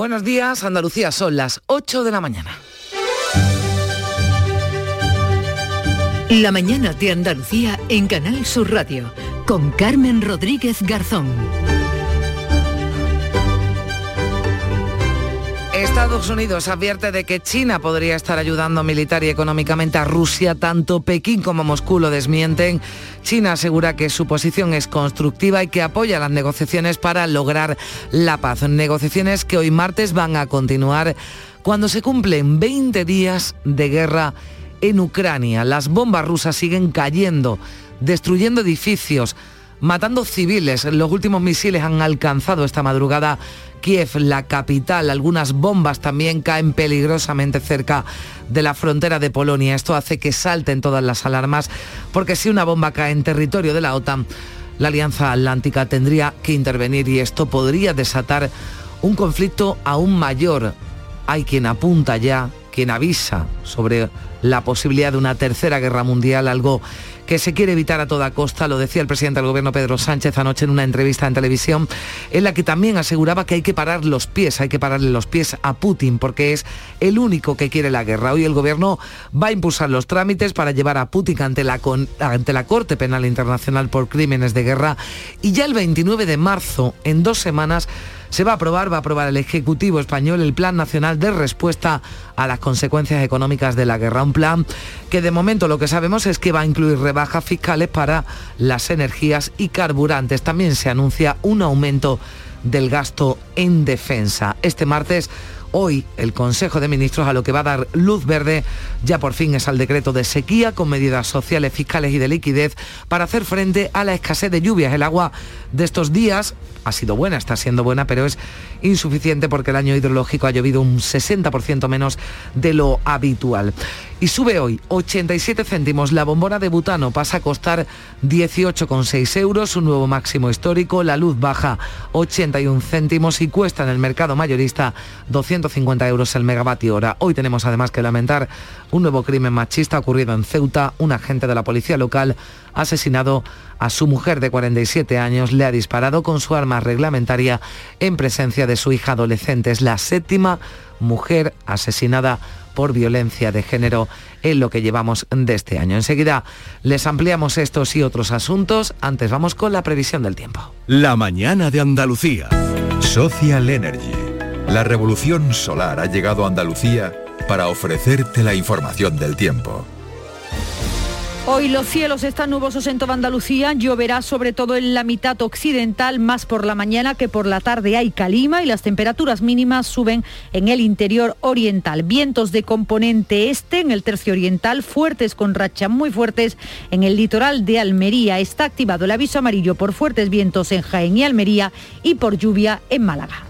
Buenos días, Andalucía, son las 8 de la mañana. La mañana de Andalucía en Canal Sur Radio con Carmen Rodríguez Garzón. Estados Unidos advierte de que China podría estar ayudando militar y económicamente a Rusia. Tanto Pekín como Moscú lo desmienten. China asegura que su posición es constructiva y que apoya las negociaciones para lograr la paz. Negociaciones que hoy martes van a continuar cuando se cumplen 20 días de guerra en Ucrania. Las bombas rusas siguen cayendo, destruyendo edificios, matando civiles. Los últimos misiles han alcanzado esta madrugada Kiev, la capital. Algunas bombas también caen peligrosamente cerca de la frontera de Polonia. Esto hace que salten todas las alarmas, porque si una bomba cae en territorio de la OTAN, la Alianza Atlántica tendría que intervenir y esto podría desatar un conflicto aún mayor. Hay quien apunta ya, quien avisa sobre la posibilidad de una tercera guerra mundial, algo que se quiere evitar a toda costa, lo decía el presidente del gobierno Pedro Sánchez anoche en una entrevista en televisión, en la que también aseguraba que hay que parar los pies, hay que pararle los pies a Putin, porque es el único que quiere la guerra. Hoy el gobierno va a impulsar los trámites para llevar a Putin ante la, ante la Corte Penal Internacional por crímenes de guerra y ya el 29 de marzo, en dos semanas, se va a aprobar, va a aprobar el Ejecutivo español el Plan Nacional de Respuesta a las consecuencias económicas de la guerra. Un plan que de momento lo que sabemos es que va a incluir rebajas fiscales para las energías y carburantes. También se anuncia un aumento del gasto en defensa. Este martes Hoy el Consejo de Ministros a lo que va a dar luz verde ya por fin es al decreto de sequía con medidas sociales, fiscales y de liquidez para hacer frente a la escasez de lluvias. El agua de estos días ha sido buena, está siendo buena, pero es insuficiente porque el año hidrológico ha llovido un 60% menos de lo habitual. Y sube hoy 87 céntimos. La bombona de butano pasa a costar 18,6 euros, un nuevo máximo histórico. La luz baja 81 céntimos y cuesta en el mercado mayorista 250 euros el megavatio hora. Hoy tenemos además que lamentar un nuevo crimen machista ocurrido en Ceuta. Un agente de la policía local ha asesinado a su mujer de 47 años, le ha disparado con su arma reglamentaria en presencia de su hija adolescente. Es la séptima mujer asesinada por violencia de género en lo que llevamos de este año. Enseguida les ampliamos estos y otros asuntos. Antes vamos con la previsión del tiempo. La mañana de Andalucía. Social Energy. La revolución solar ha llegado a Andalucía para ofrecerte la información del tiempo. Hoy los cielos están nubosos en toda Andalucía, lloverá sobre todo en la mitad occidental, más por la mañana que por la tarde hay calima y las temperaturas mínimas suben en el interior oriental. Vientos de componente este en el tercio oriental, fuertes con rachas muy fuertes en el litoral de Almería. Está activado el aviso amarillo por fuertes vientos en Jaén y Almería y por lluvia en Málaga.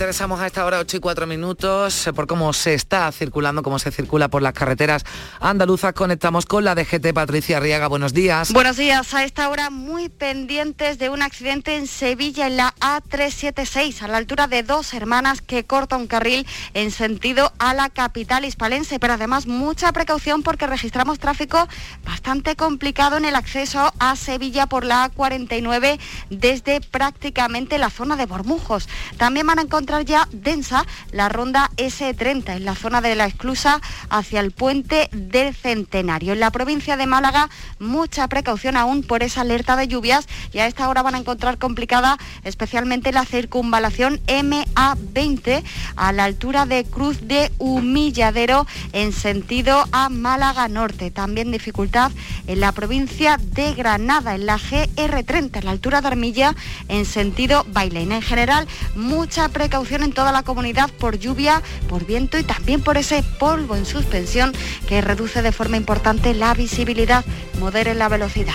Interesamos a esta hora 8 y 4 minutos eh, por cómo se está circulando, cómo se circula por las carreteras andaluzas. Conectamos con la DGT Patricia Arriaga. Buenos días. Buenos días. A esta hora muy pendientes de un accidente en Sevilla en la A376 a la altura de dos hermanas que corta un carril en sentido a la capital hispalense. Pero además mucha precaución porque registramos tráfico bastante complicado en el acceso a Sevilla por la A49 desde prácticamente la zona de Bormujos. También van a encontrar ya densa la ronda S30 en la zona de la esclusa hacia el puente del Centenario. En la provincia de Málaga, mucha precaución aún por esa alerta de lluvias y a esta hora van a encontrar complicada especialmente la circunvalación MA20 a la altura de Cruz de Humilladero en sentido a Málaga Norte. También dificultad en la provincia de Granada, en la GR30, a la altura de Armilla en sentido Bailén. En general, mucha precaución en toda la comunidad por lluvia, por viento y también por ese polvo en suspensión que reduce de forma importante la visibilidad. Modere la velocidad.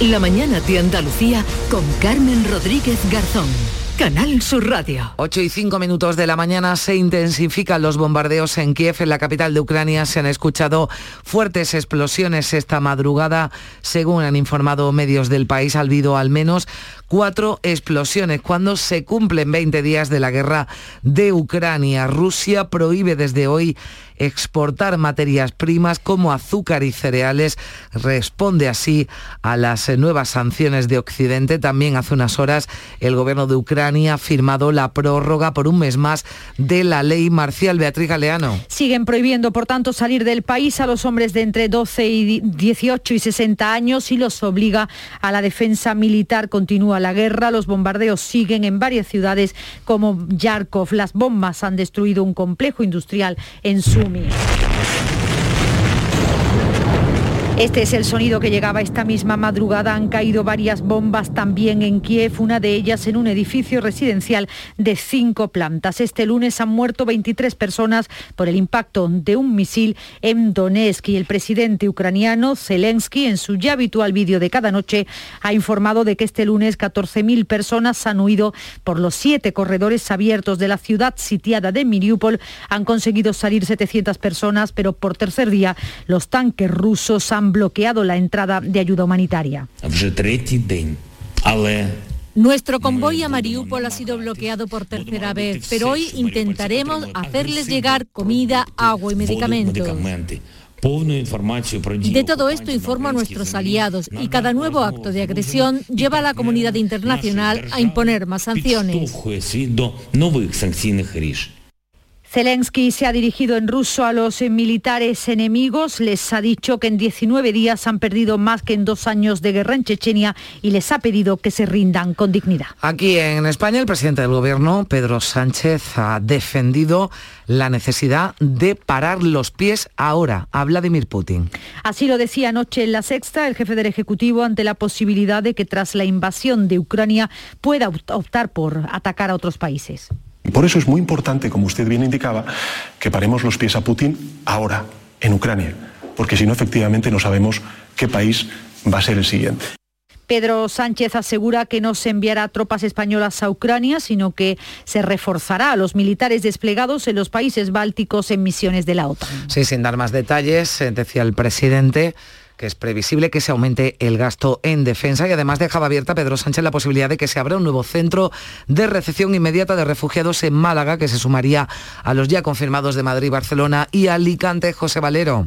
La mañana de Andalucía con Carmen Rodríguez Garzón. Canal Sur Radio. 8 y 5 minutos de la mañana se intensifican los bombardeos en Kiev, en la capital de Ucrania. Se han escuchado fuertes explosiones esta madrugada. Según han informado medios del país, ha habido al menos cuatro explosiones cuando se cumplen 20 días de la guerra de Ucrania. Rusia prohíbe desde hoy exportar materias primas como azúcar y cereales. Responde así a las nuevas sanciones de Occidente. También hace unas horas el gobierno de Ucrania ha firmado la prórroga por un mes más de la ley marcial. Beatriz Galeano. Siguen prohibiendo, por tanto, salir del país a los hombres de entre 12 y 18 y 60 años y los obliga a la defensa militar. Continúa la guerra, los bombardeos siguen en varias ciudades como Yarkov. Las bombas han destruido un complejo industrial en filme. Este es el sonido que llegaba esta misma madrugada. Han caído varias bombas también en Kiev, una de ellas en un edificio residencial de cinco plantas. Este lunes han muerto 23 personas por el impacto de un misil en Donetsk y el presidente ucraniano Zelensky, en su ya habitual vídeo de cada noche, ha informado de que este lunes 14.000 personas han huido por los siete corredores abiertos de la ciudad sitiada de Mariupol. Han conseguido salir 700 personas, pero por tercer día los tanques rusos han bloqueado la entrada de ayuda humanitaria. Nuestro convoy a Mariupol ha sido bloqueado por tercera vez, pero hoy intentaremos hacerles llegar comida, agua y medicamentos. De todo esto informo a nuestros aliados y cada nuevo acto de agresión lleva a la comunidad internacional a imponer más sanciones. Zelensky se ha dirigido en ruso a los militares enemigos, les ha dicho que en 19 días han perdido más que en dos años de guerra en Chechenia y les ha pedido que se rindan con dignidad. Aquí en España el presidente del gobierno, Pedro Sánchez, ha defendido la necesidad de parar los pies ahora a Vladimir Putin. Así lo decía anoche en la sexta el jefe del Ejecutivo ante la posibilidad de que tras la invasión de Ucrania pueda optar por atacar a otros países. Por eso es muy importante, como usted bien indicaba, que paremos los pies a Putin ahora, en Ucrania, porque si no, efectivamente, no sabemos qué país va a ser el siguiente. Pedro Sánchez asegura que no se enviará tropas españolas a Ucrania, sino que se reforzará a los militares desplegados en los países bálticos en misiones de la OTAN. Sí, sin dar más detalles, eh, decía el presidente que es previsible que se aumente el gasto en defensa y además dejaba abierta Pedro Sánchez la posibilidad de que se abra un nuevo centro de recepción inmediata de refugiados en Málaga, que se sumaría a los ya confirmados de Madrid, Barcelona y Alicante. José Valero.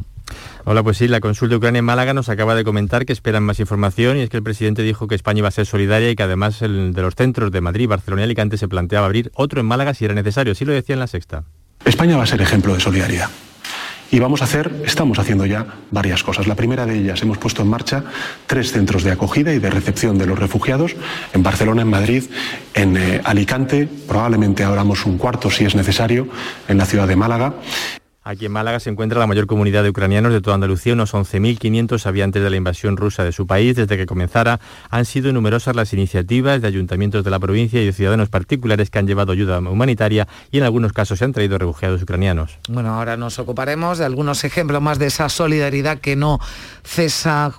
Hola, pues sí, la consulta de Ucrania en Málaga nos acaba de comentar que esperan más información y es que el presidente dijo que España iba a ser solidaria y que además el de los centros de Madrid, Barcelona y Alicante se planteaba abrir otro en Málaga si era necesario. Así lo decía en la sexta. España va a ser ejemplo de solidaridad. Y vamos a hacer, estamos haciendo ya varias cosas. La primera de ellas, hemos puesto en marcha tres centros de acogida y de recepción de los refugiados, en Barcelona, en Madrid, en eh, Alicante, probablemente abramos un cuarto si es necesario, en la ciudad de Málaga. Aquí en Málaga se encuentra la mayor comunidad de ucranianos de toda Andalucía, unos 11.500 habitantes de la invasión rusa de su país. Desde que comenzara han sido numerosas las iniciativas de ayuntamientos de la provincia y de ciudadanos particulares que han llevado ayuda humanitaria y en algunos casos se han traído refugiados ucranianos. Bueno, ahora nos ocuparemos de algunos ejemplos más de esa solidaridad que no cesa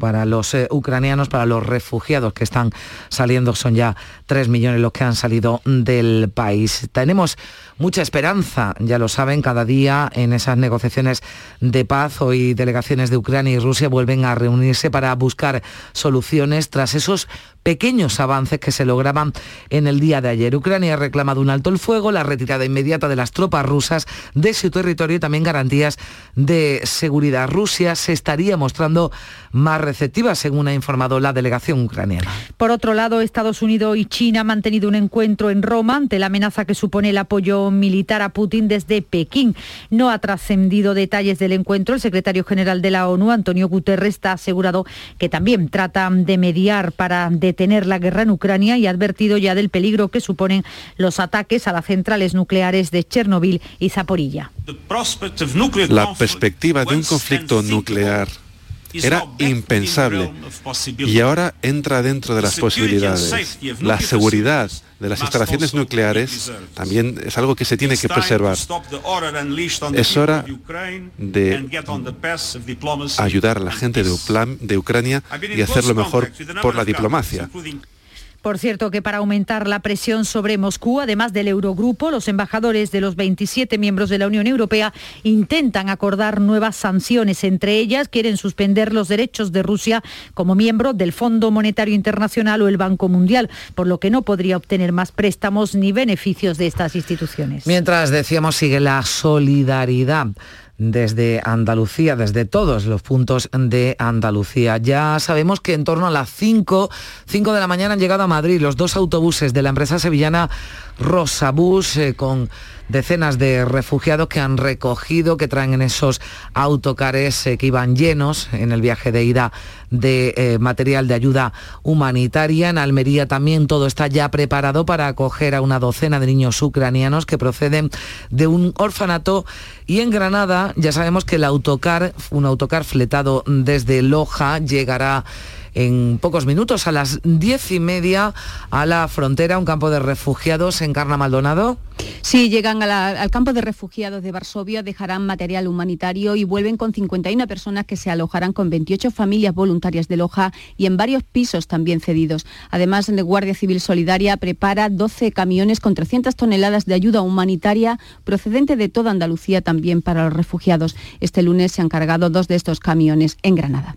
para los eh, ucranianos, para los refugiados que están saliendo. Son ya 3 millones los que han salido del país. Tenemos mucha esperanza, ya lo saben, cada día en esas negociaciones de paz. Hoy delegaciones de Ucrania y Rusia vuelven a reunirse para buscar soluciones tras esos pequeños avances que se lograban en el día de ayer. Ucrania ha reclamado un alto el fuego, la retirada inmediata de las tropas rusas de su territorio y también garantías de seguridad. Rusia se estaría mostrando más receptiva, según ha informado la delegación ucraniana. Por otro lado, Estados Unidos y China han mantenido un encuentro en Roma ante la amenaza que supone el apoyo militar a Putin desde Pekín. No ha trascendido detalles del encuentro. El secretario general de la ONU, Antonio Guterres, está asegurado que también tratan de mediar para detener la guerra en Ucrania y ha advertido ya del peligro que suponen los ataques a las centrales nucleares de Chernobyl y Zaporilla. La perspectiva de un conflicto nuclear era impensable y ahora entra dentro de las posibilidades. La seguridad de las instalaciones nucleares también es algo que se tiene que preservar. Es hora de ayudar a la gente de, Ucrania y hacerlo mejor por la diplomacia. Por cierto, que para aumentar la presión sobre Moscú, además del Eurogrupo, los embajadores de los 27 miembros de la Unión Europea intentan acordar nuevas sanciones. Entre ellas, quieren suspender los derechos de Rusia como miembro del Fondo Monetario Internacional o el Banco Mundial, por lo que no podría obtener más préstamos ni beneficios de estas instituciones. Mientras decíamos, sigue la solidaridad desde Andalucía, desde todos los puntos de Andalucía. Ya sabemos que en torno a las 5, 5 de la mañana han llegado a Madrid los dos autobuses de la empresa sevillana Rosabús eh, con decenas de refugiados que han recogido, que traen en esos autocares eh, que iban llenos en el viaje de ida de eh, material de ayuda humanitaria. En Almería también todo está ya preparado para acoger a una docena de niños ucranianos que proceden de un orfanato. Y en Granada ya sabemos que el autocar, un autocar fletado desde Loja, llegará en pocos minutos, a las diez y media, a la frontera, un campo de refugiados en Carna Maldonado. Sí, llegan al campo de refugiados de Varsovia, dejarán material humanitario y vuelven con 51 personas que se alojarán con 28 familias voluntarias de Loja y en varios pisos también cedidos. Además, la Guardia Civil Solidaria prepara 12 camiones con 300 toneladas de ayuda humanitaria procedente de toda Andalucía también para los refugiados. Este lunes se han cargado dos de estos camiones en Granada.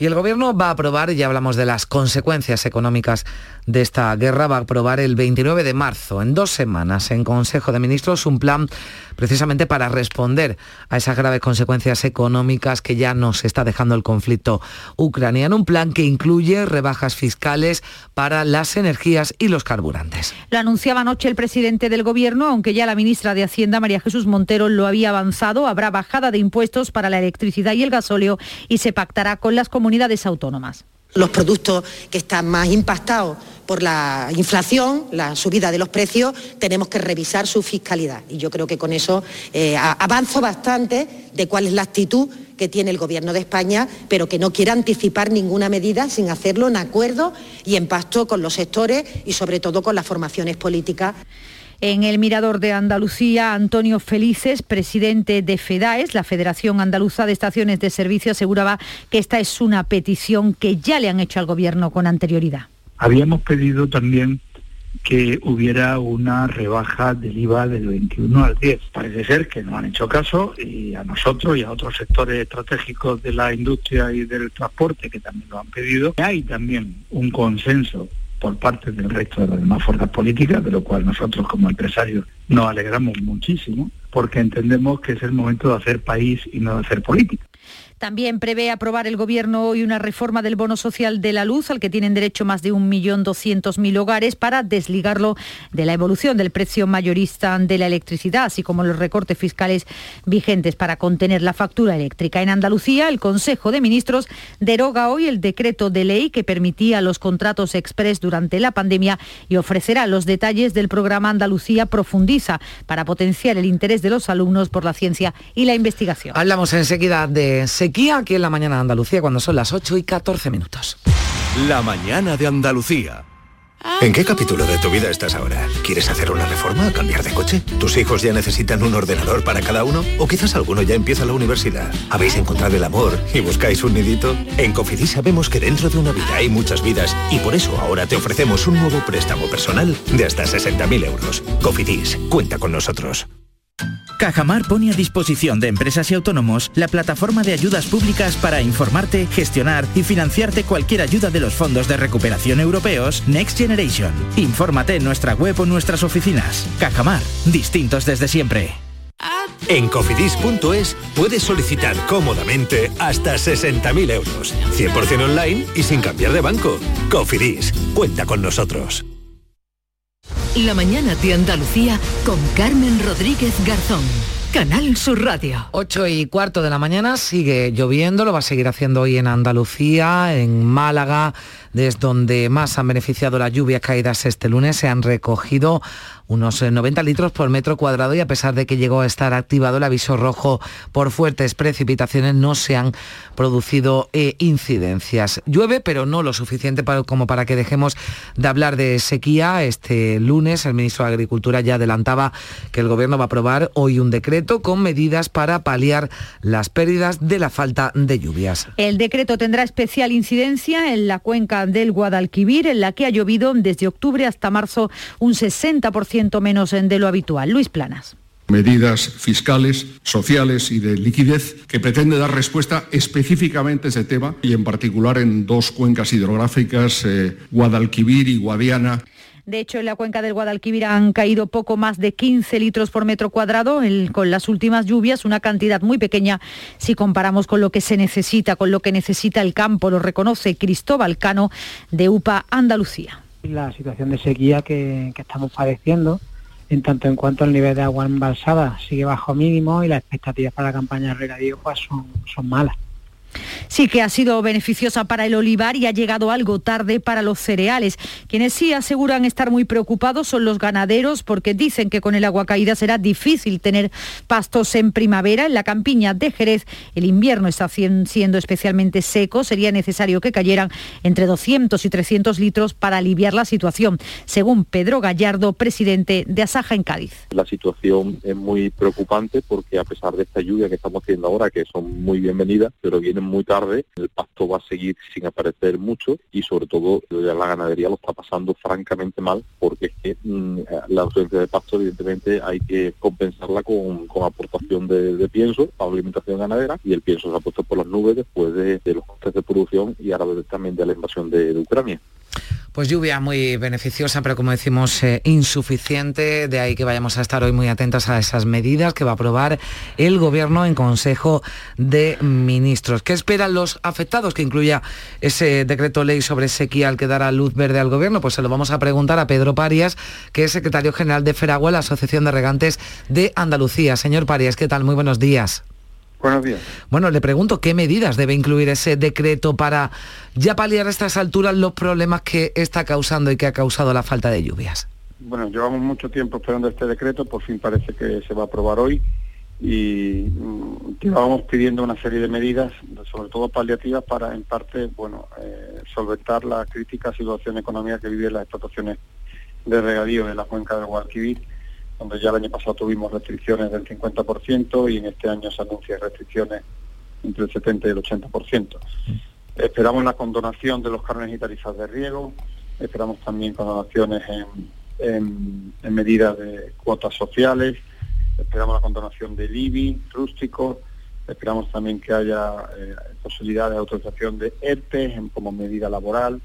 Y el Gobierno va a aprobar, ya hablamos de las consecuencias económicas de esta guerra, va a aprobar el 29 de marzo, en dos semanas, en Consejo de Ministros, un plan precisamente para responder a esas graves consecuencias económicas que ya nos está dejando el conflicto ucraniano. Un plan que incluye rebajas fiscales para las energías y los carburantes. Lo anunciaba anoche el presidente del Gobierno, aunque ya la ministra de Hacienda, María Jesús Montero, lo había avanzado. Habrá bajada de impuestos para la electricidad y el gasóleo y se pactará con las comunidades autónomas. Los productos que están más impactados por la inflación, la subida de los precios, tenemos que revisar su fiscalidad. Y yo creo que con eso eh, avanzo bastante de cuál es la actitud que tiene el Gobierno de España, pero que no quiere anticipar ninguna medida sin hacerlo en acuerdo y en pacto con los sectores y sobre todo con las formaciones políticas. En el Mirador de Andalucía, Antonio Felices, presidente de FEDAES, la Federación Andaluza de Estaciones de Servicio, aseguraba que esta es una petición que ya le han hecho al Gobierno con anterioridad. Habíamos pedido también que hubiera una rebaja del IVA del 21 al 10. Parece ser que no han hecho caso y a nosotros y a otros sectores estratégicos de la industria y del transporte que también lo han pedido. Hay también un consenso por parte del resto de las demás fuerzas políticas, de lo cual nosotros como empresarios nos alegramos muchísimo, porque entendemos que es el momento de hacer país y no de hacer política. También prevé aprobar el Gobierno hoy una reforma del bono social de la luz al que tienen derecho más de 1.200.000 hogares para desligarlo de la evolución del precio mayorista de la electricidad, así como los recortes fiscales vigentes para contener la factura eléctrica. En Andalucía, el Consejo de Ministros deroga hoy el decreto de ley que permitía los contratos express durante la pandemia y ofrecerá los detalles del programa Andalucía Profundiza para potenciar el interés de los alumnos por la ciencia y la investigación. Hablamos enseguida de aquí en la mañana de Andalucía cuando son las 8 y 14 minutos. La mañana de Andalucía. ¿En qué capítulo de tu vida estás ahora? ¿Quieres hacer una reforma? ¿Cambiar de coche? ¿Tus hijos ya necesitan un ordenador para cada uno? ¿O quizás alguno ya empieza la universidad? ¿Habéis encontrado el amor y buscáis un nidito? En Cofidis sabemos que dentro de una vida hay muchas vidas y por eso ahora te ofrecemos un nuevo préstamo personal de hasta 60.000 euros. Cofidis, cuenta con nosotros. Cajamar pone a disposición de empresas y autónomos la plataforma de ayudas públicas para informarte, gestionar y financiarte cualquier ayuda de los fondos de recuperación europeos Next Generation. Infórmate en nuestra web o nuestras oficinas. Cajamar, distintos desde siempre. En cofidis.es puedes solicitar cómodamente hasta 60.000 euros, 100% online y sin cambiar de banco. Cofidis, cuenta con nosotros. La mañana de Andalucía con Carmen Rodríguez Garzón. Canal Sur Radio. 8 y cuarto de la mañana sigue lloviendo, lo va a seguir haciendo hoy en Andalucía, en Málaga, desde donde más han beneficiado las lluvias caídas este lunes. Se han recogido unos 90 eh, litros por metro cuadrado y a pesar de que llegó a estar activado el aviso rojo por fuertes precipitaciones, no se han producido eh, incidencias. Llueve, pero no lo suficiente como para que dejemos de hablar de sequía. Este lunes el ministro de Agricultura ya adelantaba que el Gobierno va a aprobar hoy un decreto con medidas para paliar las pérdidas de la falta de lluvias. El decreto tendrá especial incidencia en la cuenca del Guadalquivir, en la que ha llovido desde octubre hasta marzo un 60% menos de lo habitual. Luis Planas medidas fiscales, sociales y de liquidez que pretende dar respuesta específicamente a ese tema y en particular en dos cuencas hidrográficas, eh, Guadalquivir y Guadiana. De hecho, en la cuenca del Guadalquivir han caído poco más de 15 litros por metro cuadrado con las últimas lluvias, una cantidad muy pequeña si comparamos con lo que se necesita, con lo que necesita el campo, lo reconoce Cristóbal Cano de UPA Andalucía la situación de sequía que, estamos padeciendo, en tanto en cuanto el nivel de agua embalsada sigue bajo mínimo y las expectativas para la campaña de regadío pues son, son malas. Sí que ha sido beneficiosa para el olivar y ha llegado algo tarde para los cereales. Quienes sí aseguran estar muy preocupados son los ganaderos porque dicen que con el agua caída será difícil tener pastos en primavera. En la campiña de Jerez el invierno está siendo especialmente seco. Sería necesario que cayeran entre 200 y 300 litros para aliviar la situación, según Pedro Gallardo, presidente de Asaja en Cádiz. La situación es muy preocupante porque a pesar de esta lluvia que estamos haciendo ahora, que son muy bienvenidas, pero viene muy tarde, el pasto va a seguir sin aparecer mucho y sobre todo la ganadería lo está pasando francamente mal porque es que mm, la ausencia de pasto evidentemente hay que compensarla con, aportación de, pienso para alimentación ganadera y el pienso se ha puesto por las nubes después de, los costes de producción y ahora también de la invasión de Ucrania. Pues lluvia muy beneficiosa, pero como decimos, eh, insuficiente. De ahí que vayamos a estar hoy muy atentos a esas medidas que va a aprobar el Gobierno en Consejo de Ministros. ¿Qué esperan los afectados que incluya ese decreto ley sobre sequía al que dará luz verde al Gobierno? Pues se lo vamos a preguntar a Pedro Parias, que es secretario general de Feragua, la Asociación de Regantes de Andalucía. Señor Parias, ¿qué tal? Muy buenos días. Buenos días. Bueno, le pregunto qué medidas debe incluir ese decreto para ya paliar a estas alturas los problemas que está causando y que ha causado la falta de lluvias. Bueno, llevamos mucho tiempo esperando este decreto, por fin parece que se va a aprobar hoy y mm, llevábamos pidiendo una serie de medidas, sobre todo paliativas, para en parte, bueno, eh, solventar la crítica situación económica que viven las explotaciones de regadío de la cuenca del Guadalquivir donde ya el año pasado tuvimos restricciones del 50% y en este año se anuncian restricciones entre el 70 y el 80%. Esperamos la condonación de los carnes y tarifas de riego, esperamos también condonaciones en, medidas de cuotas sociales, esperamos la condonación del IBI rústico, esperamos también que haya eh, posibilidad de autorización de ERTE como medida laboral,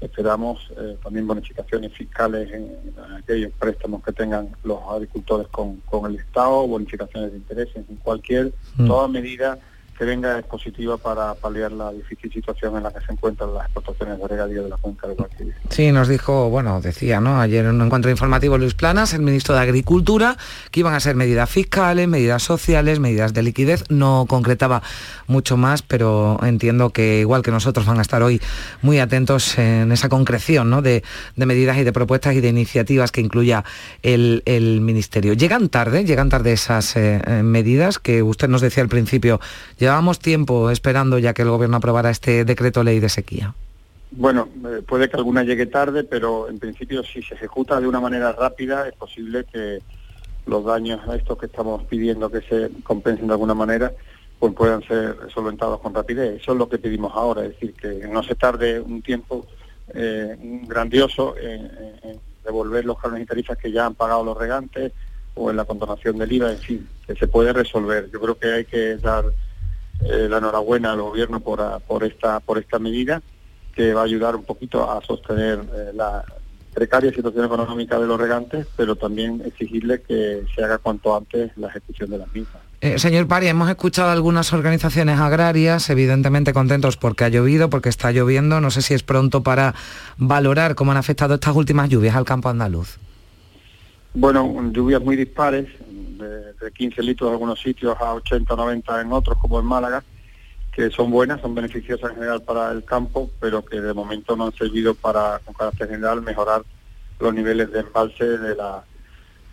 Esperamos eh, también bonificaciones fiscales en, aquellos préstamos que tengan los agricultores con, con el Estado, bonificaciones de intereses en cualquier, mm. toda medida que venga es positiva para paliar la difícil situación en la que se encuentran las explotaciones de regadío de la cuenca del Guadalquivir. Sí, nos dijo, bueno, decía, ¿no? Ayer en un encuentro informativo Luis Planas, el ministro de Agricultura, que iban a ser medidas fiscales, medidas sociales, medidas de liquidez. No concretaba mucho más, pero entiendo que igual que nosotros van a estar hoy muy atentos en esa concreción ¿no? de, medidas y de propuestas y de iniciativas que incluya el, ministerio. Llegan tarde, llegan tarde esas eh, eh, medidas que usted nos decía al principio. Llevamos tiempo esperando ya que el Gobierno aprobara este decreto ley de sequía. Bueno, eh, puede que alguna llegue tarde, pero en principio si se ejecuta de una manera rápida es posible que los daños a estos que estamos pidiendo que se compensen de alguna manera pues puedan ser solventados con rapidez. Eso es lo que pedimos ahora, es decir, que no se tarde un tiempo eh, grandioso en, devolver los carnes y tarifas que ya han pagado los regantes o en la condonación del IVA, en fin, que se puede resolver. Yo creo que hay que dar eh, la enhorabuena al gobierno por, por, esta, por esta medida que va a ayudar un poquito a sostener eh, la precaria situación económica de los regantes, pero también exigirle que se haga cuanto antes la ejecución de las mismas. Eh, señor Pari, hemos escuchado algunas organizaciones agrarias, evidentemente contentos porque ha llovido, porque está lloviendo. No sé si es pronto para valorar cómo han afectado estas últimas lluvias al campo andaluz. Bueno, lluvias muy dispares, de, 15 litros en algunos sitios a 80 o 90 en otros, como en Málaga, que son buenas, son beneficiosas en general para el campo, pero que de momento no han servido para, con carácter general, mejorar los niveles de embalse de la,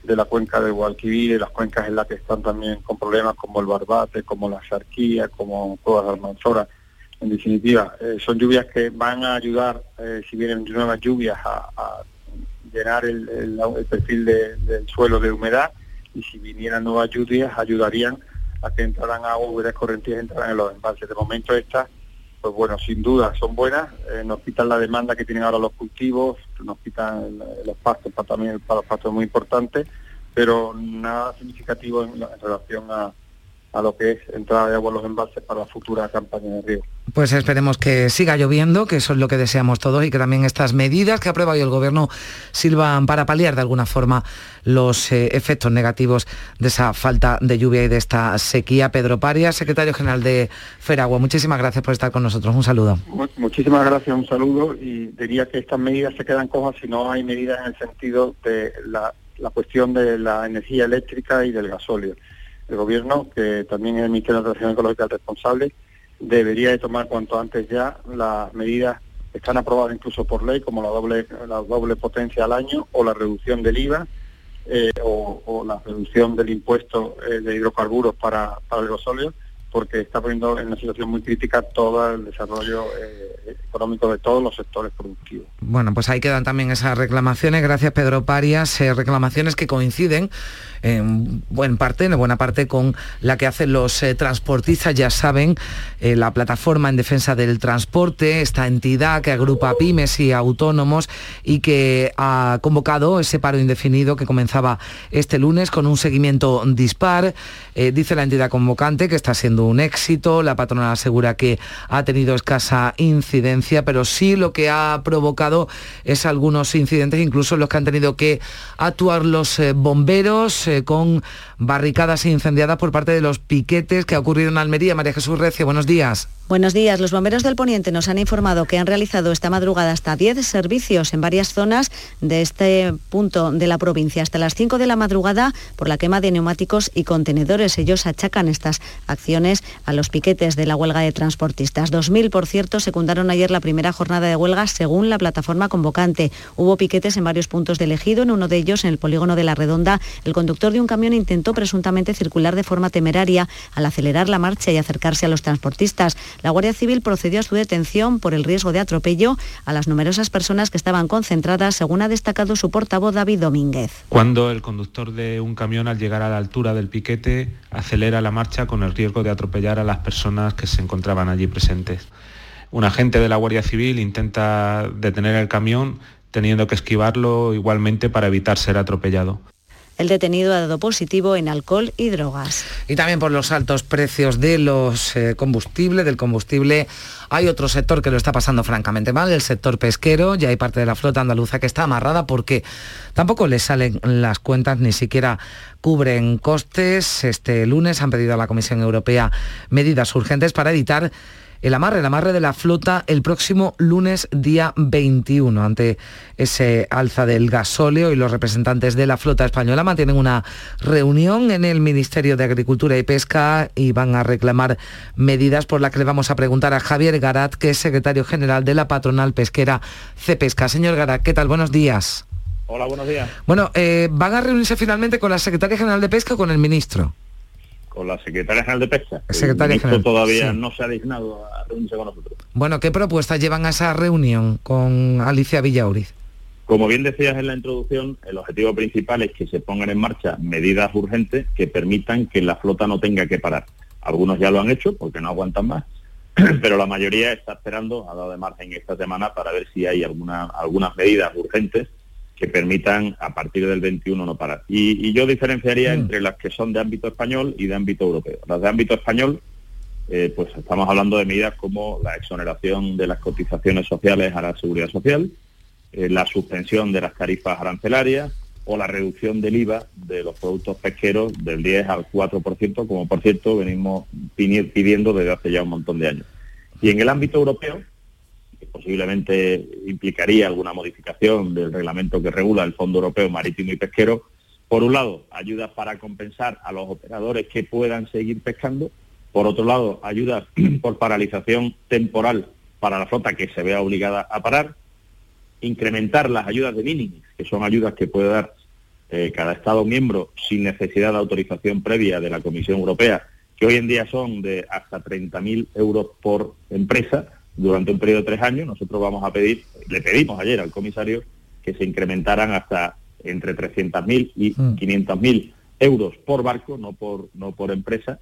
de la cuenca del Guadalquivir y las cuencas en las que están también con problemas como el Barbate, como la Sarquía, como todas las Almanzora. En definitiva, eh, son lluvias que van a ayudar, eh, si vienen nuevas lluvias, a, llenar el, perfil del suelo de humedad y si vinieran nuevas lluvias ayudarían a que entraran agua, las corrientes entraran en los embalses. De momento estas, pues bueno, sin duda son buenas, eh, nos quitan la demanda que tienen ahora los cultivos, nos quitan los pastos, para también para los pastos es muy importante, pero nada significativo en relación a, a lo que es entrada de agua en los embalses para la futura campaña de río. Pues esperemos que siga lloviendo, que eso es lo que deseamos todos y que también estas medidas que aprueba hoy el Gobierno sirvan para paliar de alguna forma los eh, efectos negativos de esa falta de lluvia y de esta sequía. Pedro Parias, secretario general de Feragua, muchísimas gracias por estar con nosotros. Un saludo. Muchísimas gracias, un saludo y diría que estas medidas se quedan cojas si no hay medidas en el sentido de la, cuestión de la energía eléctrica y del gasóleo el gobierno, que también el Ministerio de Transición Ecológica responsable, debería de tomar cuanto antes ya las medidas que están aprobadas incluso por ley, como la doble, la doble potencia al año o la reducción del IVA eh, o, la reducción del impuesto eh, de hidrocarburos para, para el gasóleo porque está poniendo en una situación muy crítica todo el desarrollo eh, económico de todos los sectores productivos. Bueno, pues ahí quedan también esas reclamaciones, gracias Pedro Parias, eh, reclamaciones que coinciden en, buena parte, en buena parte con la que hacen los eh, transportistas, ya saben, la plataforma en defensa del transporte, esta entidad que agrupa pymes y autónomos y que ha convocado ese paro indefinido que comenzaba este lunes con un seguimiento dispar. Dice la entidad convocante que está siendo un éxito. La patronal asegura que ha tenido escasa incidencia, pero sí lo que ha provocado es algunos incidentes, incluso los que han tenido que actuar los eh, bomberos eh, con barricadas incendiadas por parte de los piquetes que ha ocurrido en Almería. María Jesús Recio, buenos días. Buenos días. Los bomberos del Poniente nos han informado que han realizado esta madrugada hasta 10 servicios en varias zonas de este punto de la provincia. Hasta las 5 de la madrugada por la quema de neumáticos y contenedores. Ellos achacan estas acciones a los piquetes de la huelga de transportistas. 2.000, por cierto, secundaron ayer la primera jornada de huelga según la plataforma convocante. Hubo piquetes en varios puntos de ejido. En uno de ellos, en el polígono de la Redonda, el conductor de un camión intentó presuntamente circular de forma temeraria al acelerar la marcha y acercarse a los transportistas. La Guardia Civil procedió a su detención por el riesgo de atropello a las numerosas personas que estaban concentradas, según ha destacado su portavoz David Domínguez. Cuando el conductor de un camión al llegar a la altura del piquete acelera la marcha con el riesgo de atropellar a las personas que se encontraban allí presentes. Un agente de la Guardia Civil intenta detener el camión teniendo que esquivarlo igualmente para evitar ser atropellado. El detenido ha dado positivo en alcohol y drogas. Y también por los altos precios de los eh, combustibles, del combustible, hay otro sector que lo está pasando francamente mal, el sector pesquero. Ya hay parte de la flota andaluza que está amarrada porque tampoco le salen las cuentas, ni siquiera cubren costes. Este lunes han pedido a la Comisión Europea medidas urgentes para evitar el amarre, el amarre de la flota el próximo lunes día 21 ante ese alza del gasóleo y los representantes de la flota española mantienen una reunión en el Ministerio de Agricultura y Pesca y van a reclamar medidas por las que le vamos a preguntar a Javier Garat, que es secretario general de la patronal pesquera Cepesca. Señor Garat, ¿qué tal? Buenos días. Hola, buenos días. Bueno, eh, ¿van a reunirse finalmente con la secretaria general de Pesca o con el ministro? Con la secretaria general de pesca. El todavía no se ha dignado a reunirse con nosotros. Bueno, ¿qué propuestas llevan a esa reunión con Alicia Villauriz? Como bien decías en la introducción, el objetivo principal es que se pongan en marcha medidas urgentes que permitan que la flota no tenga que parar. Algunos ya lo han hecho porque no aguantan más, pero la mayoría está esperando, ha dado de margen esta semana para ver si hay alguna, algunas medidas urgentes que permitan a partir del 21 no parar. Y, yo diferenciaría mm. entre las que son de ámbito español y de ámbito europeo. Las de ámbito español, eh, pues estamos hablando de medidas como la exoneración de las cotizaciones sociales a la seguridad social, eh, la suspensión de las tarifas arancelarias o la reducción del IVA de los productos pesqueros del 10 al 4%, como por cierto venimos pidiendo desde hace ya un montón de años. Y en el ámbito europeo, posiblemente implicaría alguna modificación del reglamento que regula el Fondo Europeo Marítimo y Pesquero, por un lado, ayudas para compensar a los operadores que puedan seguir pescando, por otro lado, ayudas por paralización temporal para la flota que se vea obligada a parar, incrementar las ayudas de mínimos, que son ayudas que puede dar eh, cada Estado miembro sin necesidad de autorización previa de la Comisión Europea, que hoy en día son de hasta 30.000 euros por empresa durante un periodo de tres años. Nosotros vamos a pedir, le pedimos ayer al comisario que se incrementaran hasta entre 300.000 y 500.000 mm. euros por barco, no por, no por empresa,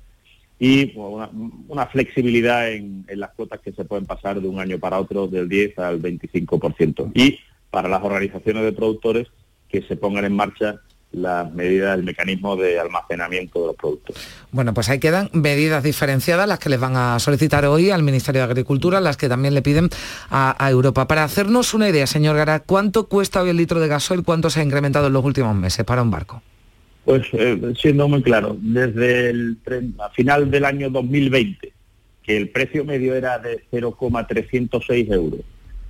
y una, flexibilidad en, las cuotas que se pueden pasar de un año para otro del 10 al 25%. Y para las organizaciones de productores que se pongan en marcha las medidas, el mecanismo de almacenamiento de los productos. Bueno, pues ahí quedan medidas diferenciadas, las que les van a solicitar hoy al Ministerio de Agricultura, las que también le piden a, Europa. Para hacernos una idea, señor Gara, ¿cuánto cuesta hoy el litro de gasoil? ¿Cuánto se ha incrementado en los últimos meses para un barco? Pues eh, siendo muy claro, desde el final del año 2020, que el precio medio era de 0,306 euros,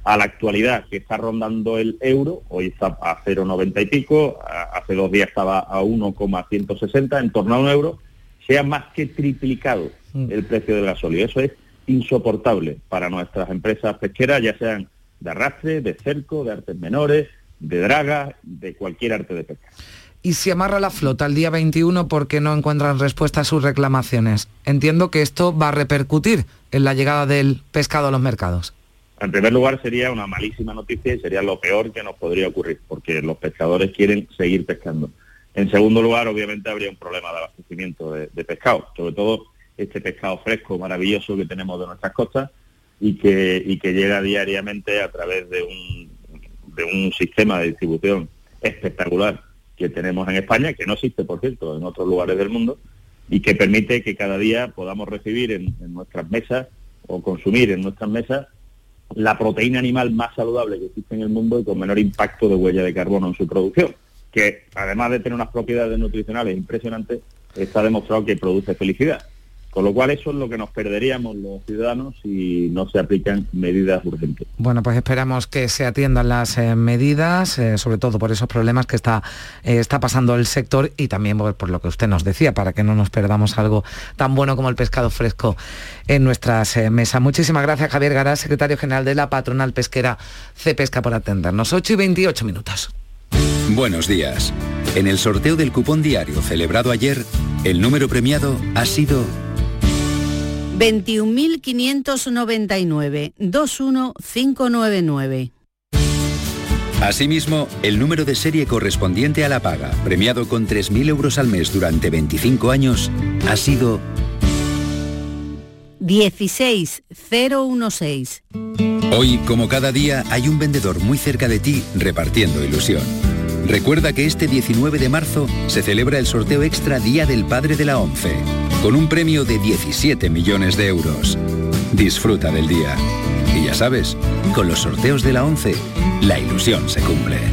a la actualidad que está rondando el euro, hoy está a 0,90 y pico, hace dos días estaba a 1,160, en torno a un euro, se ha más que triplicado mm. el precio del gasóleo. Eso es insoportable para nuestras empresas pesqueras, ya sean de arrastre, de cerco, de artes menores, de draga, de cualquier arte de pesca. Y si amarra la flota el día 21 porque no encuentran respuesta a sus reclamaciones. Entiendo que esto va a repercutir en la llegada del pescado a los mercados. En primer lugar, sería una malísima noticia y sería lo peor que nos podría ocurrir, porque los pescadores quieren seguir pescando. En segundo lugar, obviamente, habría un problema de abastecimiento de, pescado, sobre todo este pescado fresco, maravilloso que tenemos de nuestras costas y que, llega diariamente a través de un sistema de distribución espectacular que tenemos en España, que no existe, por cierto, en otros lugares del mundo, y que permite que cada día podamos recibir en nuestras mesas o consumir en nuestras mesas la proteína animal más saludable que existe en el mundo y con menor impacto de huella de carbono en su producción, que además de tener unas propiedades nutricionales impresionantes, está demostrado que produce felicidad. Con lo cual eso es lo que nos perderíamos los ciudadanos si no se aplican medidas urgentes. Bueno, pues esperamos que se atiendan las eh, medidas, eh, sobre todo por esos problemas que está, eh, está pasando el sector y también por, lo que usted nos decía, para que no nos perdamos algo tan bueno como el pescado fresco en nuestras mesas. Muchísimas gracias Javier Gará, secretario general de la Patronal Pesquera Cepesca, por atendernos. 8 y 28 minutos. Buenos días. En el sorteo del cupón diario celebrado ayer, el número premiado ha sido 21.599 21599. Asimismo, el número de serie correspondiente a la paga, premiado con 3.000 euros al mes durante 25 años, ha sido 16016. Hoy, como cada día, hay un vendedor muy cerca de ti repartiendo ilusión. Recuerda que este 19 de marzo se celebra el sorteo extra Día del Padre de la ONCE, con un premio de 17 millones de euros. Disfruta del día. Y ya sabes, con los sorteos de la ONCE, la ilusión se cumple.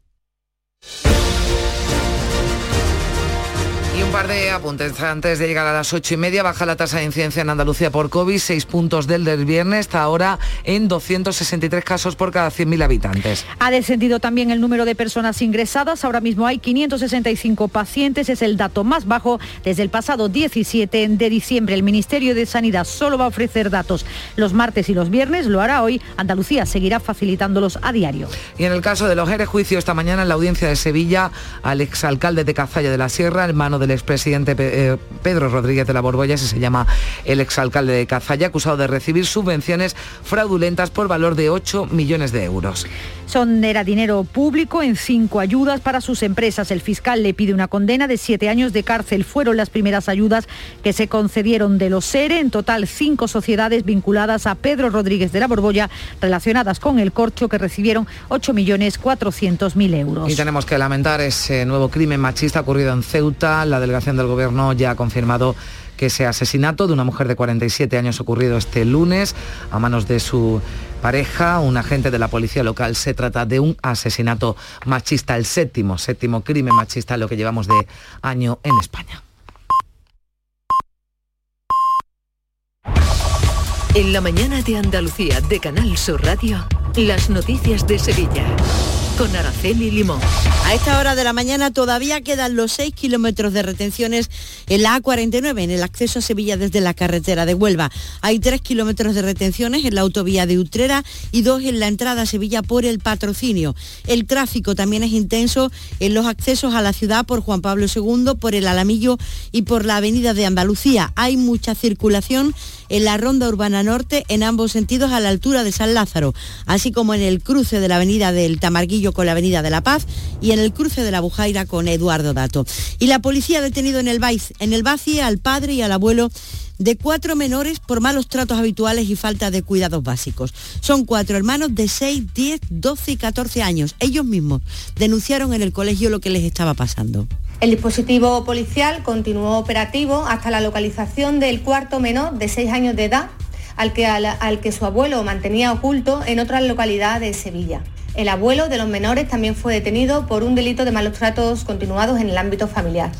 Un par de apuntes. Antes de llegar a las ocho y media, baja la tasa de incidencia en Andalucía por COVID, seis puntos del del viernes, está ahora en 263 casos por cada 100.000 habitantes. Ha descendido también el número de personas ingresadas. Ahora mismo hay 565 pacientes. Es el dato más bajo desde el pasado 17 de diciembre. El Ministerio de Sanidad solo va a ofrecer datos los martes y los viernes. Lo hará hoy. Andalucía seguirá facilitándolos a diario. Y en el caso de los Jerez, juicio esta mañana en la audiencia de Sevilla al exalcalde de Cazalla de la Sierra, hermano del expresidente eh, Pedro Rodríguez de la Borbolla, ese se llama el exalcalde de Cazalla, acusado de recibir subvenciones fraudulentas por valor de 8 millones de euros. Son era dinero público en cinco ayudas para sus empresas. El fiscal le pide una condena de siete años de cárcel. Fueron las primeras ayudas que se concedieron de los SERE. En total, cinco sociedades vinculadas a Pedro Rodríguez de la Borbolla relacionadas con el corcho que recibieron 8.400.000 euros. Y tenemos que lamentar ese nuevo crimen machista ocurrido en Ceuta. La delegación del Gobierno ya ha confirmado que ese asesinato de una mujer de 47 años ocurrido este lunes a manos de su pareja, un agente de la policía local. Se trata de un asesinato machista, el séptimo, séptimo crimen machista, lo que llevamos de año en España. En la mañana de Andalucía de Canal Sur Radio, las noticias de Sevilla A esta hora de la mañana todavía quedan los 6 kilómetros de retenciones en la A49, en el acceso a Sevilla desde la carretera de Huelva. Hay 3 kilómetros de retenciones en la autovía de Utrera y 2 en la entrada a Sevilla por el patrocinio. El tráfico también es intenso en los accesos a la ciudad por Juan Pablo II, por el Alamillo y por la avenida de Andalucía. Hay mucha circulación en la ronda urbana norte en ambos sentidos a la altura de San Lázaro, así como en el cruce de la avenida del Tamarguillo con la avenida de La Paz y en el cruce de la Bujaira con Eduardo Dato. Y la policía ha detenido en el, Baiz, en el Baci al padre y al abuelo de cuatro menores por malos tratos habituales y falta de cuidados básicos. Son cuatro hermanos de 6, 10, 12 y 14 años. Ellos mismos denunciaron en el colegio lo que les estaba pasando. El dispositivo policial continuó operativo hasta la localización del cuarto menor de 6 años de edad, al que, al, que su abuelo mantenía oculto en otra localidad de Sevilla. El abuelo de los menores también fue detenido por un delito de malos tratos continuados en el ámbito familiar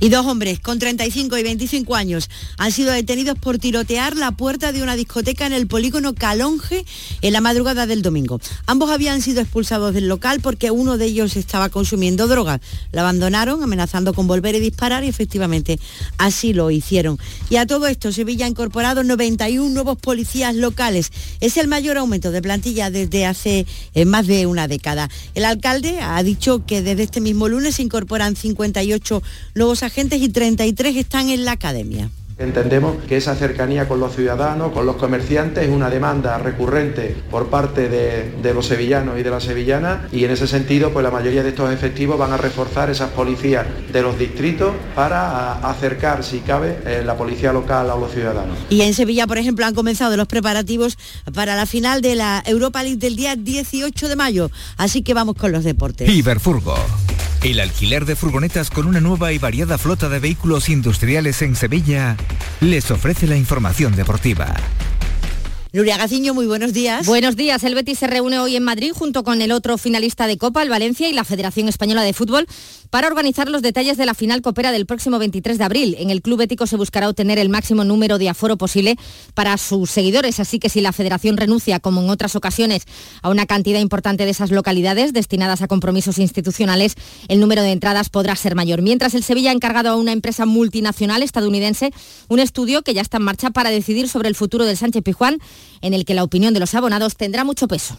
y dos hombres con 35 y 25 años han sido detenidos por tirotear la puerta de una discoteca en el polígono Calonge en la madrugada del domingo. Ambos habían sido expulsados del local porque uno de ellos estaba consumiendo drogas. La abandonaron amenazando con volver y disparar y efectivamente así lo hicieron. Y a todo esto Sevilla ha incorporado 91 nuevos policías locales. Es el mayor aumento de plantilla desde hace eh, más de una década. El alcalde ha dicho que desde este mismo lunes se incorporan 58 nuevos y 33 están en la academia. Entendemos que esa cercanía con los ciudadanos, con los comerciantes, es una demanda recurrente por parte de, los sevillanos y de las sevillanas y en ese sentido pues la mayoría de estos efectivos van a reforzar esas policías de los distritos para acercar, si cabe, eh, la policía local a los ciudadanos. Y en Sevilla, por ejemplo, han comenzado los preparativos para la final de la Europa League del día 18 de mayo, así que vamos con los deportes. Iberfurgo. El alquiler de furgonetas con una nueva y variada flota de vehículos industriales en Sevilla les ofrece la información deportiva. Nuria Gaciño, muy buenos días. Buenos días. El Betis se reúne hoy en Madrid junto con el otro finalista de Copa, el Valencia y la Federación Española de Fútbol para organizar los detalles de la final copera del próximo 23 de abril. En el Club Ético se buscará obtener el máximo número de aforo posible para sus seguidores, así que si la Federación renuncia, como en otras ocasiones, a una cantidad importante de esas localidades destinadas a compromisos institucionales, el número de entradas podrá ser mayor. Mientras el Sevilla ha encargado a una empresa multinacional estadounidense un estudio que ya está en marcha para decidir sobre el futuro del Sánchez Pijuán en el que la opinión de los abonados tendrá mucho peso.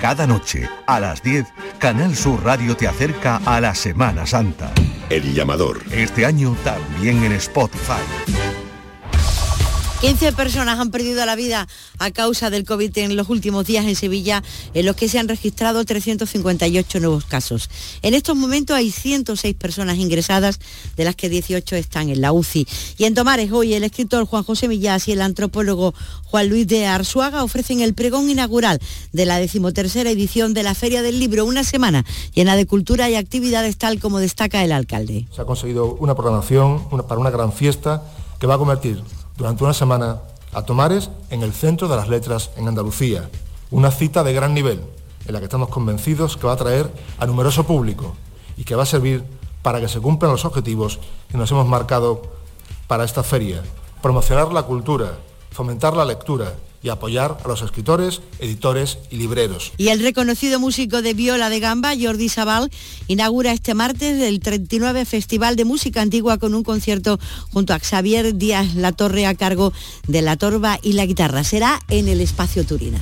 Cada noche, a las 10, Canal Sur Radio te acerca a la Semana Santa. El llamador. Este año también en Spotify. 15 personas han perdido la vida a causa del COVID en los últimos días en Sevilla, en los que se han registrado 358 nuevos casos. En estos momentos hay 106 personas ingresadas, de las que 18 están en la UCI. Y en Tomares hoy el escritor Juan José Millás y el antropólogo Juan Luis de Arzuaga ofrecen el pregón inaugural de la decimotercera edición de la Feria del Libro, una semana llena de cultura y actividades tal como destaca el alcalde. Se ha conseguido una programación para una gran fiesta que va a convertir durante una semana a Tomares en el centro de las letras en Andalucía. Una cita de gran nivel, en la que estamos convencidos que va a atraer a numeroso público y que va a servir para que se cumplan los objetivos que nos hemos marcado para esta feria. Promocionar la cultura, fomentar la lectura, y apoyar a los escritores, editores y libreros. Y el reconocido músico de viola de gamba, Jordi Sabal, inaugura este martes el 39 Festival de Música Antigua con un concierto junto a Xavier Díaz La Torre a cargo de la torba y la guitarra. Será en el Espacio Turina.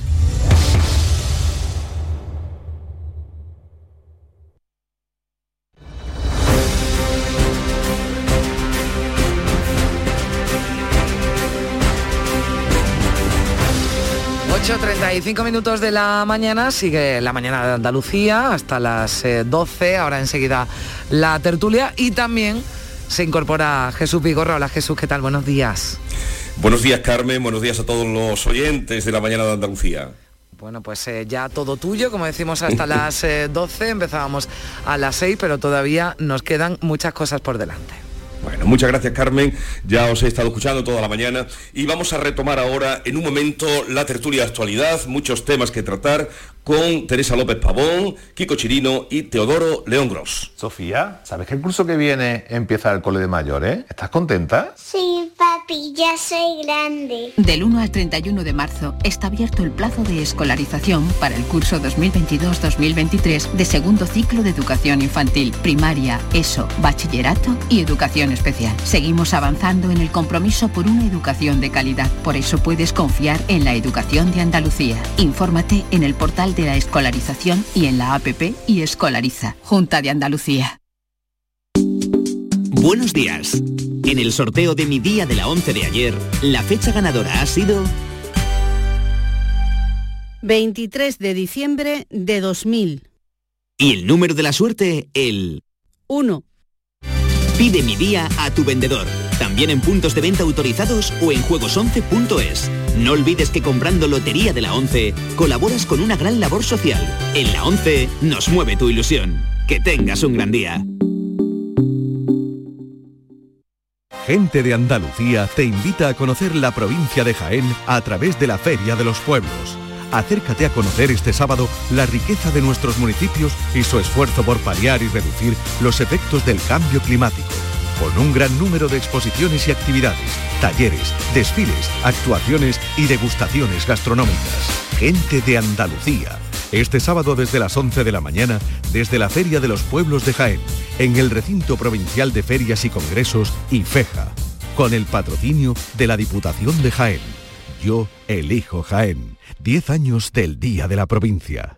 8.35 minutos de la mañana, sigue la mañana de Andalucía hasta las 12, eh, ahora enseguida la tertulia y también se incorpora Jesús Vigorra. Hola Jesús, ¿qué tal? Buenos días. Buenos días Carmen, buenos días a todos los oyentes de la mañana de Andalucía. Bueno, pues eh, ya todo tuyo, como decimos hasta las 12, eh, empezábamos a las 6, pero todavía nos quedan muchas cosas por delante. Bueno, muchas gracias Carmen, ya os he estado escuchando toda la mañana. Y vamos a retomar ahora en un momento la tertulia de actualidad, muchos temas que tratar con Teresa López Pavón, Kiko Chirino y Teodoro León Gross. Sofía, ¿sabes que el curso que viene empieza el cole de mayores? ¿Estás contenta? Sí, papi, ya soy grande. Del 1 al 31 de marzo está abierto el plazo de escolarización para el curso 2022-2023 de segundo ciclo de educación infantil, primaria, ESO, bachillerato y educación especial. Seguimos avanzando en el compromiso por una educación de calidad. Por eso puedes confiar en la educación de Andalucía. Infórmate en el portal de la escolarización y en la APP y Escolariza, Junta de Andalucía. Buenos días. En el sorteo de mi día de la 11 de ayer, la fecha ganadora ha sido 23 de diciembre de 2000. Y el número de la suerte, el 1. Pide mi día a tu vendedor, también en puntos de venta autorizados o en juegos11.es. No olvides que comprando Lotería de la 11 colaboras con una gran labor social. En la 11 nos mueve tu ilusión. Que tengas un gran día. Gente de Andalucía te invita a conocer la provincia de Jaén a través de la Feria de los Pueblos. Acércate a conocer este sábado la riqueza de nuestros municipios y su esfuerzo por paliar y reducir los efectos del cambio climático. Con un gran número de exposiciones y actividades, talleres, desfiles, actuaciones y degustaciones gastronómicas. Gente de Andalucía. Este sábado desde las 11 de la mañana, desde la Feria de los Pueblos de Jaén, en el Recinto Provincial de Ferias y Congresos IFEJA, con el patrocinio de la Diputación de Jaén. Yo elijo Jaén. 10 años del Día de la Provincia.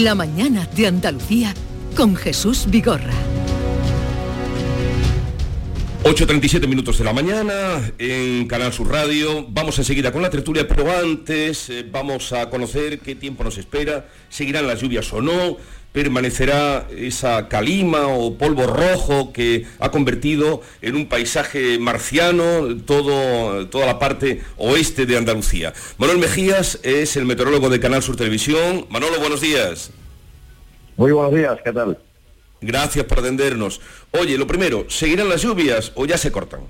La mañana de Andalucía con Jesús Vigorra. 8.37 minutos de la mañana en Canal Sur Radio. Vamos enseguida con la tertulia, pero antes eh, vamos a conocer qué tiempo nos espera, seguirán las lluvias o no, permanecerá esa calima o polvo rojo que ha convertido en un paisaje marciano todo, toda la parte oeste de Andalucía. Manuel Mejías es el meteorólogo de Canal Sur Televisión. Manolo, buenos días. Muy buenos días, ¿qué tal? Gracias por atendernos. Oye, lo primero, ¿seguirán las lluvias o ya se cortan?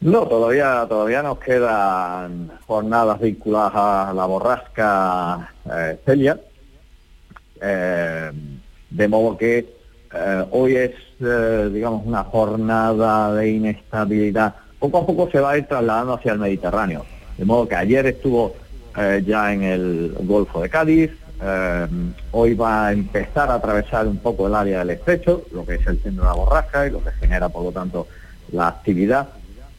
No, todavía todavía nos quedan jornadas vinculadas a la borrasca eh, Celia de modo que eh, hoy es, eh, digamos, una jornada de inestabilidad poco a poco se va a ir trasladando hacia el Mediterráneo. De modo que ayer estuvo eh, ya en el Golfo de Cádiz, eh, hoy va a empezar a atravesar un poco el área del estrecho, lo que es el centro de la borrasca y lo que genera, por lo tanto, la actividad.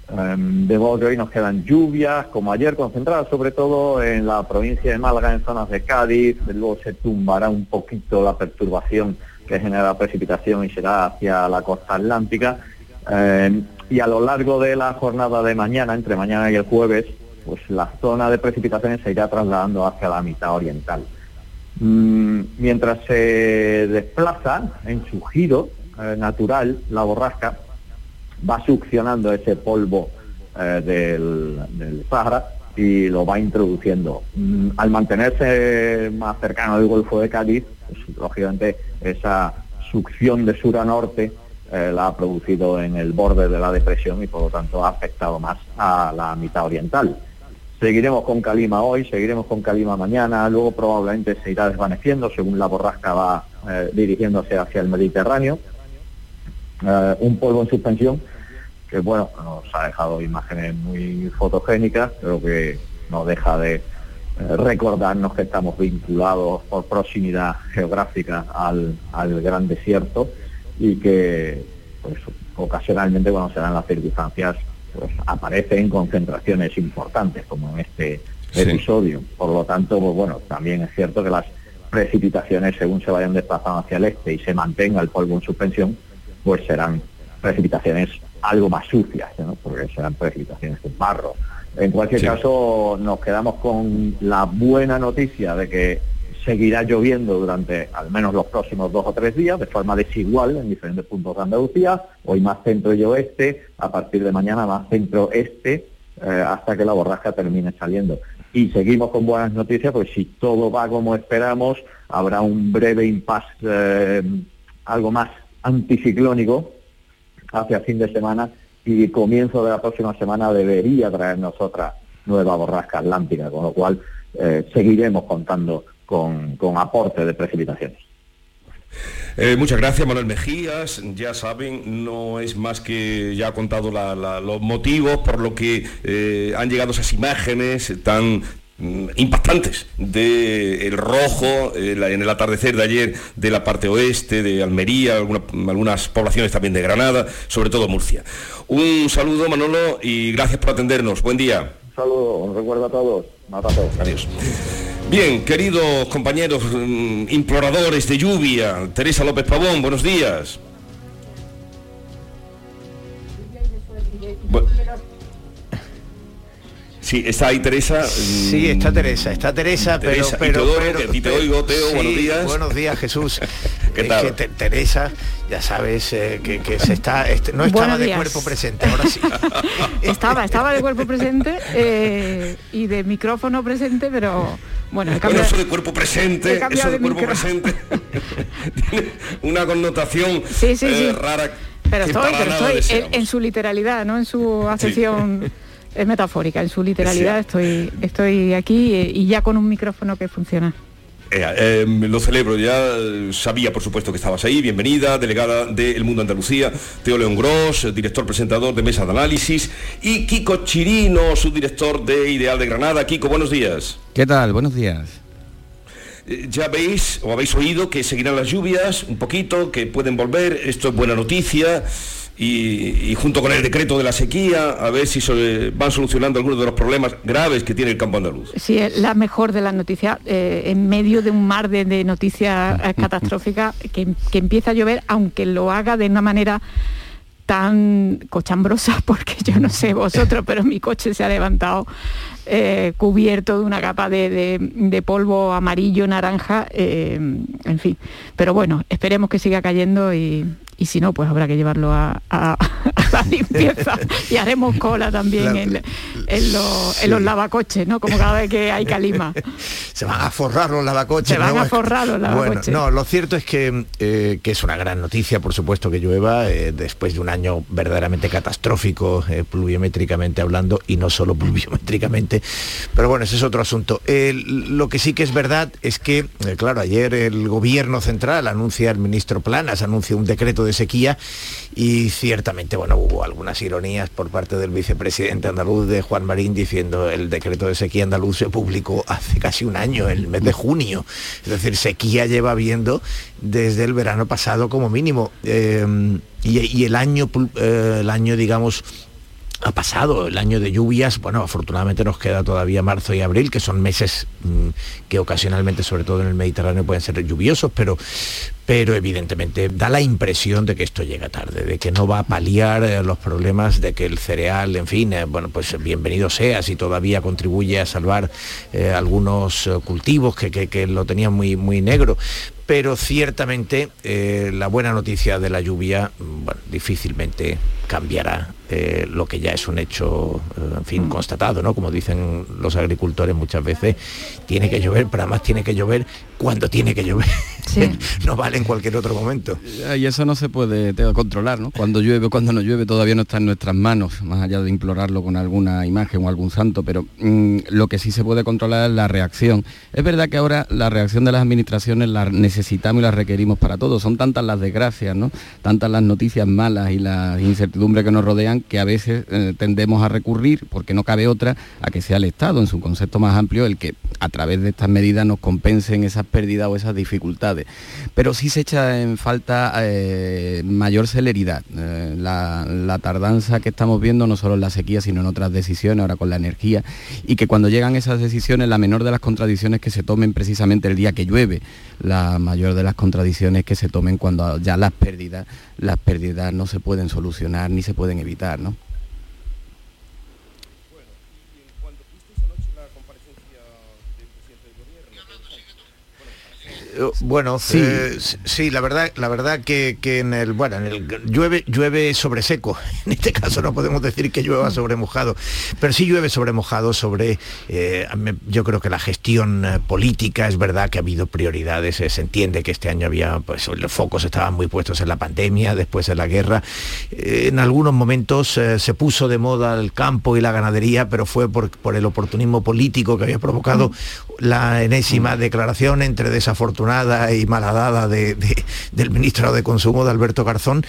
Eh, de modo que hoy nos quedan lluvias, como ayer, concentradas sobre todo en la provincia de Málaga, en zonas de Cádiz, luego se tumbará un poquito la perturbación que genera precipitación y será hacia la costa atlántica. y a lo largo de la jornada de mañana, entre mañana y el jueves, pues la zona de precipitaciones se irá trasladando hacia la mitad oriental. Mm, mientras se desplaza en su giro eh, natural, la borrasca va succionando ese polvo eh, del, Sahara y lo va introduciendo. Mm, al mantenerse más cercano al Golfo de Cádiz, pues, lógicamente esa succión de sur a norte eh, la ha producido en el borde de la depresión y por lo tanto ha afectado más a la mitad oriental. Seguiremos con Calima hoy, seguiremos con Calima mañana, luego probablemente se irá desvaneciendo según la borrasca va eh, dirigiéndose hacia el Mediterráneo. Un polvo en suspensión que, bueno, nos ha dejado imágenes muy fotogénicas, pero que no deja de eh, recordarnos que estamos vinculados por proximidad geográfica al, al gran desierto y que pues, ocasionalmente cuando se dan las circunstancias pues aparecen concentraciones importantes como en este episodio. Por lo tanto, pues bueno, también es cierto que las precipitaciones, según se vayan desplazando hacia el este y se mantenga el polvo en suspensión, pues serán precipitaciones algo más sucias, ¿no? porque serán precipitaciones de barro. En cualquier caso, nos quedamos con la buena noticia de que seguirá lloviendo durante al menos los próximos dos o tres días de forma desigual en diferentes puntos de Andalucía, hoy más centro y oeste, a partir de mañana más centro-este, eh, hasta que la borrasca termine saliendo. Y seguimos con buenas noticias, pues si todo va como esperamos, habrá un breve impasse, eh, algo más anticiclónico hacia fin de semana y comienzo de la próxima semana debería traernos otra nueva borrasca atlántica, con lo cual eh, seguiremos contando con, aporte de precipitaciones. Eh, muchas gracias, Manuel Mejías. Ya saben, no es más que ya ha contado los motivos por lo que eh, han llegado esas imágenes tan impactantes del el rojo en el atardecer de ayer de la parte oeste, de Almería, algunas poblaciones también de Granada, sobre todo Murcia. Un saludo, Manolo, y gracias por atendernos. Buen día. Un saludo, un recuerdo a todos. Adiós. Bien, queridos compañeros mm, imploradores de lluvia, Teresa López Pavón, buenos días. Sí, está ahí Teresa. Sí, está Teresa, está Teresa, pero, pero, a ti te oigo, Teo, buenos días. Buenos días, Jesús. ¿Qué tal? Teresa, ya sabes eh, que, se está, este, no estaba de cuerpo presente, ahora sí. estaba, estaba de cuerpo presente eh, y de micrófono presente, pero bueno, el cambio, eso de cuerpo presente, eso de, cuerpo presente tiene una connotación eh, rara. Pero estoy, pero estoy en, su literalidad, no en su acepción es metafórica, en su literalidad estoy, estoy aquí eh, y ya con un micrófono que funciona. Eh, em, lo celebro, ya sabía por supuesto que estabas ahí, bienvenida, delegada de El Mundo Andalucía, Teo León Gross, director presentador de Mesa de Análisis, y Kiko Chirino, subdirector de Ideal de Granada. Kiko, buenos días. ¿Qué tal? Buenos días. Eh, ya veis o habéis oído que seguirán las lluvias un poquito, que pueden volver, esto es buena noticia y, junto con el decreto de la sequía, a ver si se van solucionando algunos de los problemas graves que tiene el campo andaluz. Sí, es la mejor de las noticias, eh, en medio de un mar de, noticias eh, catastróficas, que, empieza a llover, aunque lo haga de una manera tan cochambrosa, porque yo no sé vosotros, pero mi coche se ha levantado eh, cubierto de una capa de, polvo amarillo, naranja, en fin. Pero bueno, esperemos que siga cayendo y, y si no, pues habrá que llevarlo a, la limpieza y haremos cola también en, los, lavacoches, ¿no? Como cada vez que hay calima. Se van a forrar los lavacoches. Se van a forrar los lavacoches. no, lo cierto es que, eh, que, es una gran noticia, por supuesto, que llueva eh, después de un año verdaderamente catastrófico, eh, pluviométricamente hablando, y no solo pluviométricamente. Pero bueno, ese es otro asunto. lo que sí que es verdad es que, claro, ayer el gobierno central anuncia, el ministro Planas anuncia un decreto de sequía y ciertamente, bueno, hubo algunas ironías por parte del vicepresidente andaluz de Juan Marín diciendo el decreto de sequía andaluz se publicó hace casi un año, el mes de junio. Es decir, sequía lleva viendo desde el verano pasado como mínimo. Eh, y, el año, eh, el año, digamos, ha pasado el año de lluvias, bueno, afortunadamente nos queda todavía marzo y abril, que son meses mm, que ocasionalmente, sobre todo en el Mediterráneo, pueden ser lluviosos, pero, pero evidentemente da la impresión de que esto llega tarde, de que no va a paliar eh, los problemas de que el cereal, en fin, eh, bueno, pues bienvenido sea si todavía contribuye a salvar eh, algunos cultivos que, que, lo tenían muy, muy negro, pero ciertamente la buena noticia de la lluvia, mm, bueno, difícilmente cambiará eh, lo que ya es un hecho, eh, en fin, mm. constatado, ¿no? Como dicen los agricultores muchas veces, tiene que llover, pero además tiene que llover cuando tiene que llover. no vale en cualquier otro momento. Y eso no se puede controlar, ¿no? Cuando llueve, cuando no llueve, todavía no está en nuestras manos, más allá de implorarlo con alguna imagen o algún santo, pero mm, lo que sí se puede controlar es la reacción. Es verdad que ahora la reacción de las administraciones la necesitamos y la requerimos para todos. Son tantas las desgracias, ¿no? Tantas las noticias malas y las incertidumbres que nos rodean que a veces eh, tendemos a recurrir, porque no cabe otra, a que sea el Estado, en su concepto más amplio, el que a través de estas medidas nos compensen esas pérdidas o esas dificultades. Pero sí se echa en falta eh, mayor celeridad. Eh, la, tardanza que estamos viendo, no solo en la sequía, sino en otras decisiones, ahora con la energía, y que cuando llegan esas decisiones, la menor de las contradicciones que se tomen precisamente el día que llueve, la mayor de las contradicciones que se tomen cuando ya las pérdidas, las pérdidas no se pueden solucionar ni se pueden evitar, ¿no? Bueno, sí. Eh, sí, la verdad, la verdad que, en el bueno, en el llueve, llueve sobre seco. En este caso no podemos decir que llueva sobre mojado, pero sí llueve sobre mojado, sobre eh, yo creo que la gestión política es verdad que ha habido prioridades. se entiende que este año había, pues los focos estaban muy puestos en la pandemia, después en la guerra. en algunos momentos se puso de moda el campo y la ganadería, pero fue por, por el oportunismo político que había provocado la enésima declaración entre y malhadada de, del ministro de Consumo, de Alberto Garzón.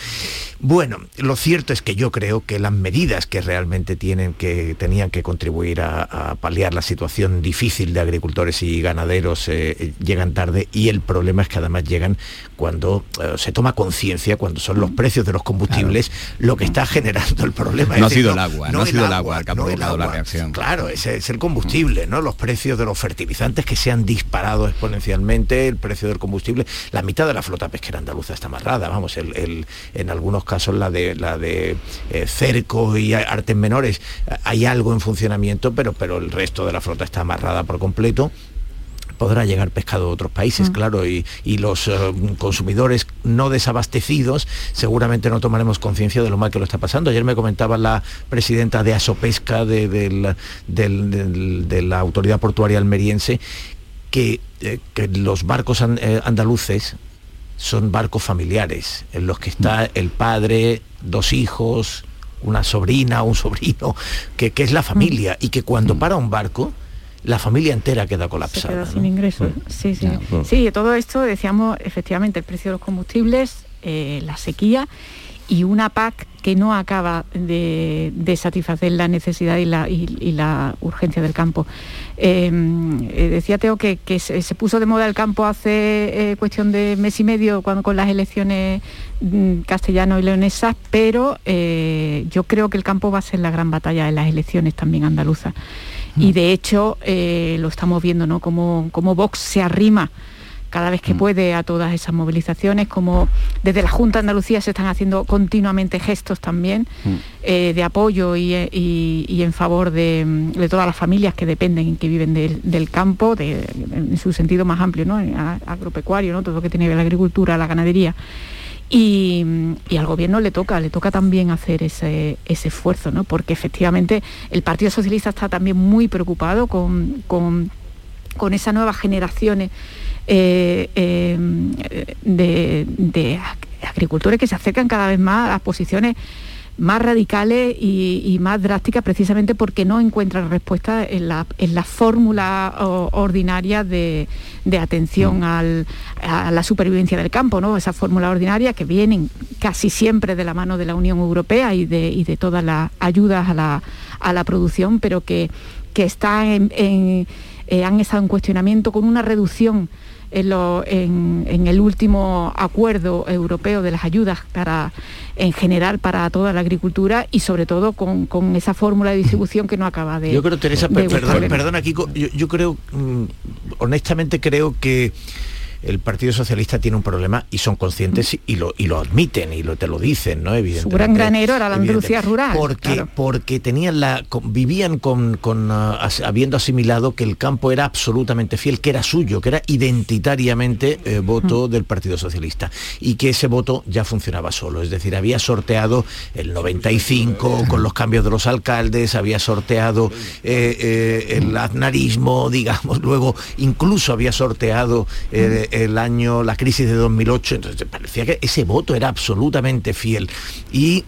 Bueno, lo cierto es que yo creo que las medidas que realmente tienen que, tenían que contribuir a, paliar la situación difícil de agricultores y ganaderos eh, llegan tarde y el problema es que además llegan cuando eh, se toma conciencia, cuando son los precios de los combustibles lo que está generando el problema. No ha sido el agua, no, ha sido el agua el que ha provocado la reacción. Claro, ese es el combustible, ¿no? Los precios de los fertilizantes que se han disparado exponencialmente, el precio del combustible, la mitad de la flota pesquera andaluza está amarrada, vamos, el, en algunos casos la de la de eh, cerco y artes menores hay algo en funcionamiento, pero, pero el resto de la flota está amarrada por completo podrá llegar pescado de otros países, mm. claro, y, los eh, consumidores no desabastecidos seguramente no tomaremos conciencia de lo mal que lo está pasando. Ayer me comentaba la presidenta de Asopesca de, la Autoridad Portuaria Almeriense que, eh, los barcos eh, andaluces son barcos familiares, en los que está mm. el padre, dos hijos, una sobrina, un sobrino, que, que es la familia, y que cuando para un barco, la familia entera queda colapsada. sin ingresos. Sí, sí. Sí, todo esto decíamos efectivamente el precio de los combustibles, eh, la sequía y una PAC que no acaba de, satisfacer la necesidad y la, urgencia del campo. Em, eh, decía Teo que, se, puso de moda el campo hace eh, cuestión de mes y medio cuando con las elecciones mm, castellano y leonesas, pero yo creo que el campo va a ser la gran batalla en las elecciones también andaluzas y de hecho eh, lo estamos viendo, ¿no? Como, como Vox se arrima cada vez que mm. puede a todas esas movilizaciones, como desde la Junta de Andalucía se están haciendo continuamente gestos también mm. eh, de apoyo y, en favor de, todas las familias que dependen y que viven del, campo, en su sentido más amplio, ¿no? agropecuario, ¿no? todo lo que tiene que ver la agricultura, la ganadería. Y, al gobierno le toca, le toca también hacer ese, esfuerzo, ¿no? porque efectivamente el Partido Socialista está también muy preocupado con, con, esas nuevas generaciones eh, eh, de, agricultores que se acercan cada vez más a las posiciones más radicales y, más drásticas precisamente porque no encuentran respuesta en la, fórmula ordinaria de, atención mm. a la supervivencia del campo, ¿no? esa fórmula ordinaria que vienen casi siempre de la mano de la Unión Europea y de, todas las ayudas a la, producción, pero que, que está eh, han estado en cuestionamiento con una reducción en, el último acuerdo europeo de las ayudas para, en general para toda la agricultura y sobre todo con, esa fórmula de distribución que no acaba de... Yo creo, Teresa, perdón, perdona, Kiko, yo, creo, mm, honestamente creo que el Partido Socialista tiene un problema y son conscientes y, lo, y lo admiten y lo, te lo dicen, ¿no? Evidentemente. Su gran granero era la Andalucía rural. Porque, porque tenían la, vivían con, con ah, habiendo asimilado que el campo era absolutamente fiel, que era suyo, que era identitariamente eh, voto del Partido Socialista y que ese voto ya funcionaba solo. Es decir, había sorteado el 95 con los cambios de los alcaldes, había sorteado eh, eh, el aznarismo, digamos, luego incluso había sorteado el año, la crisis de 2008, entonces parecía que ese voto era absolutamente fiel. Y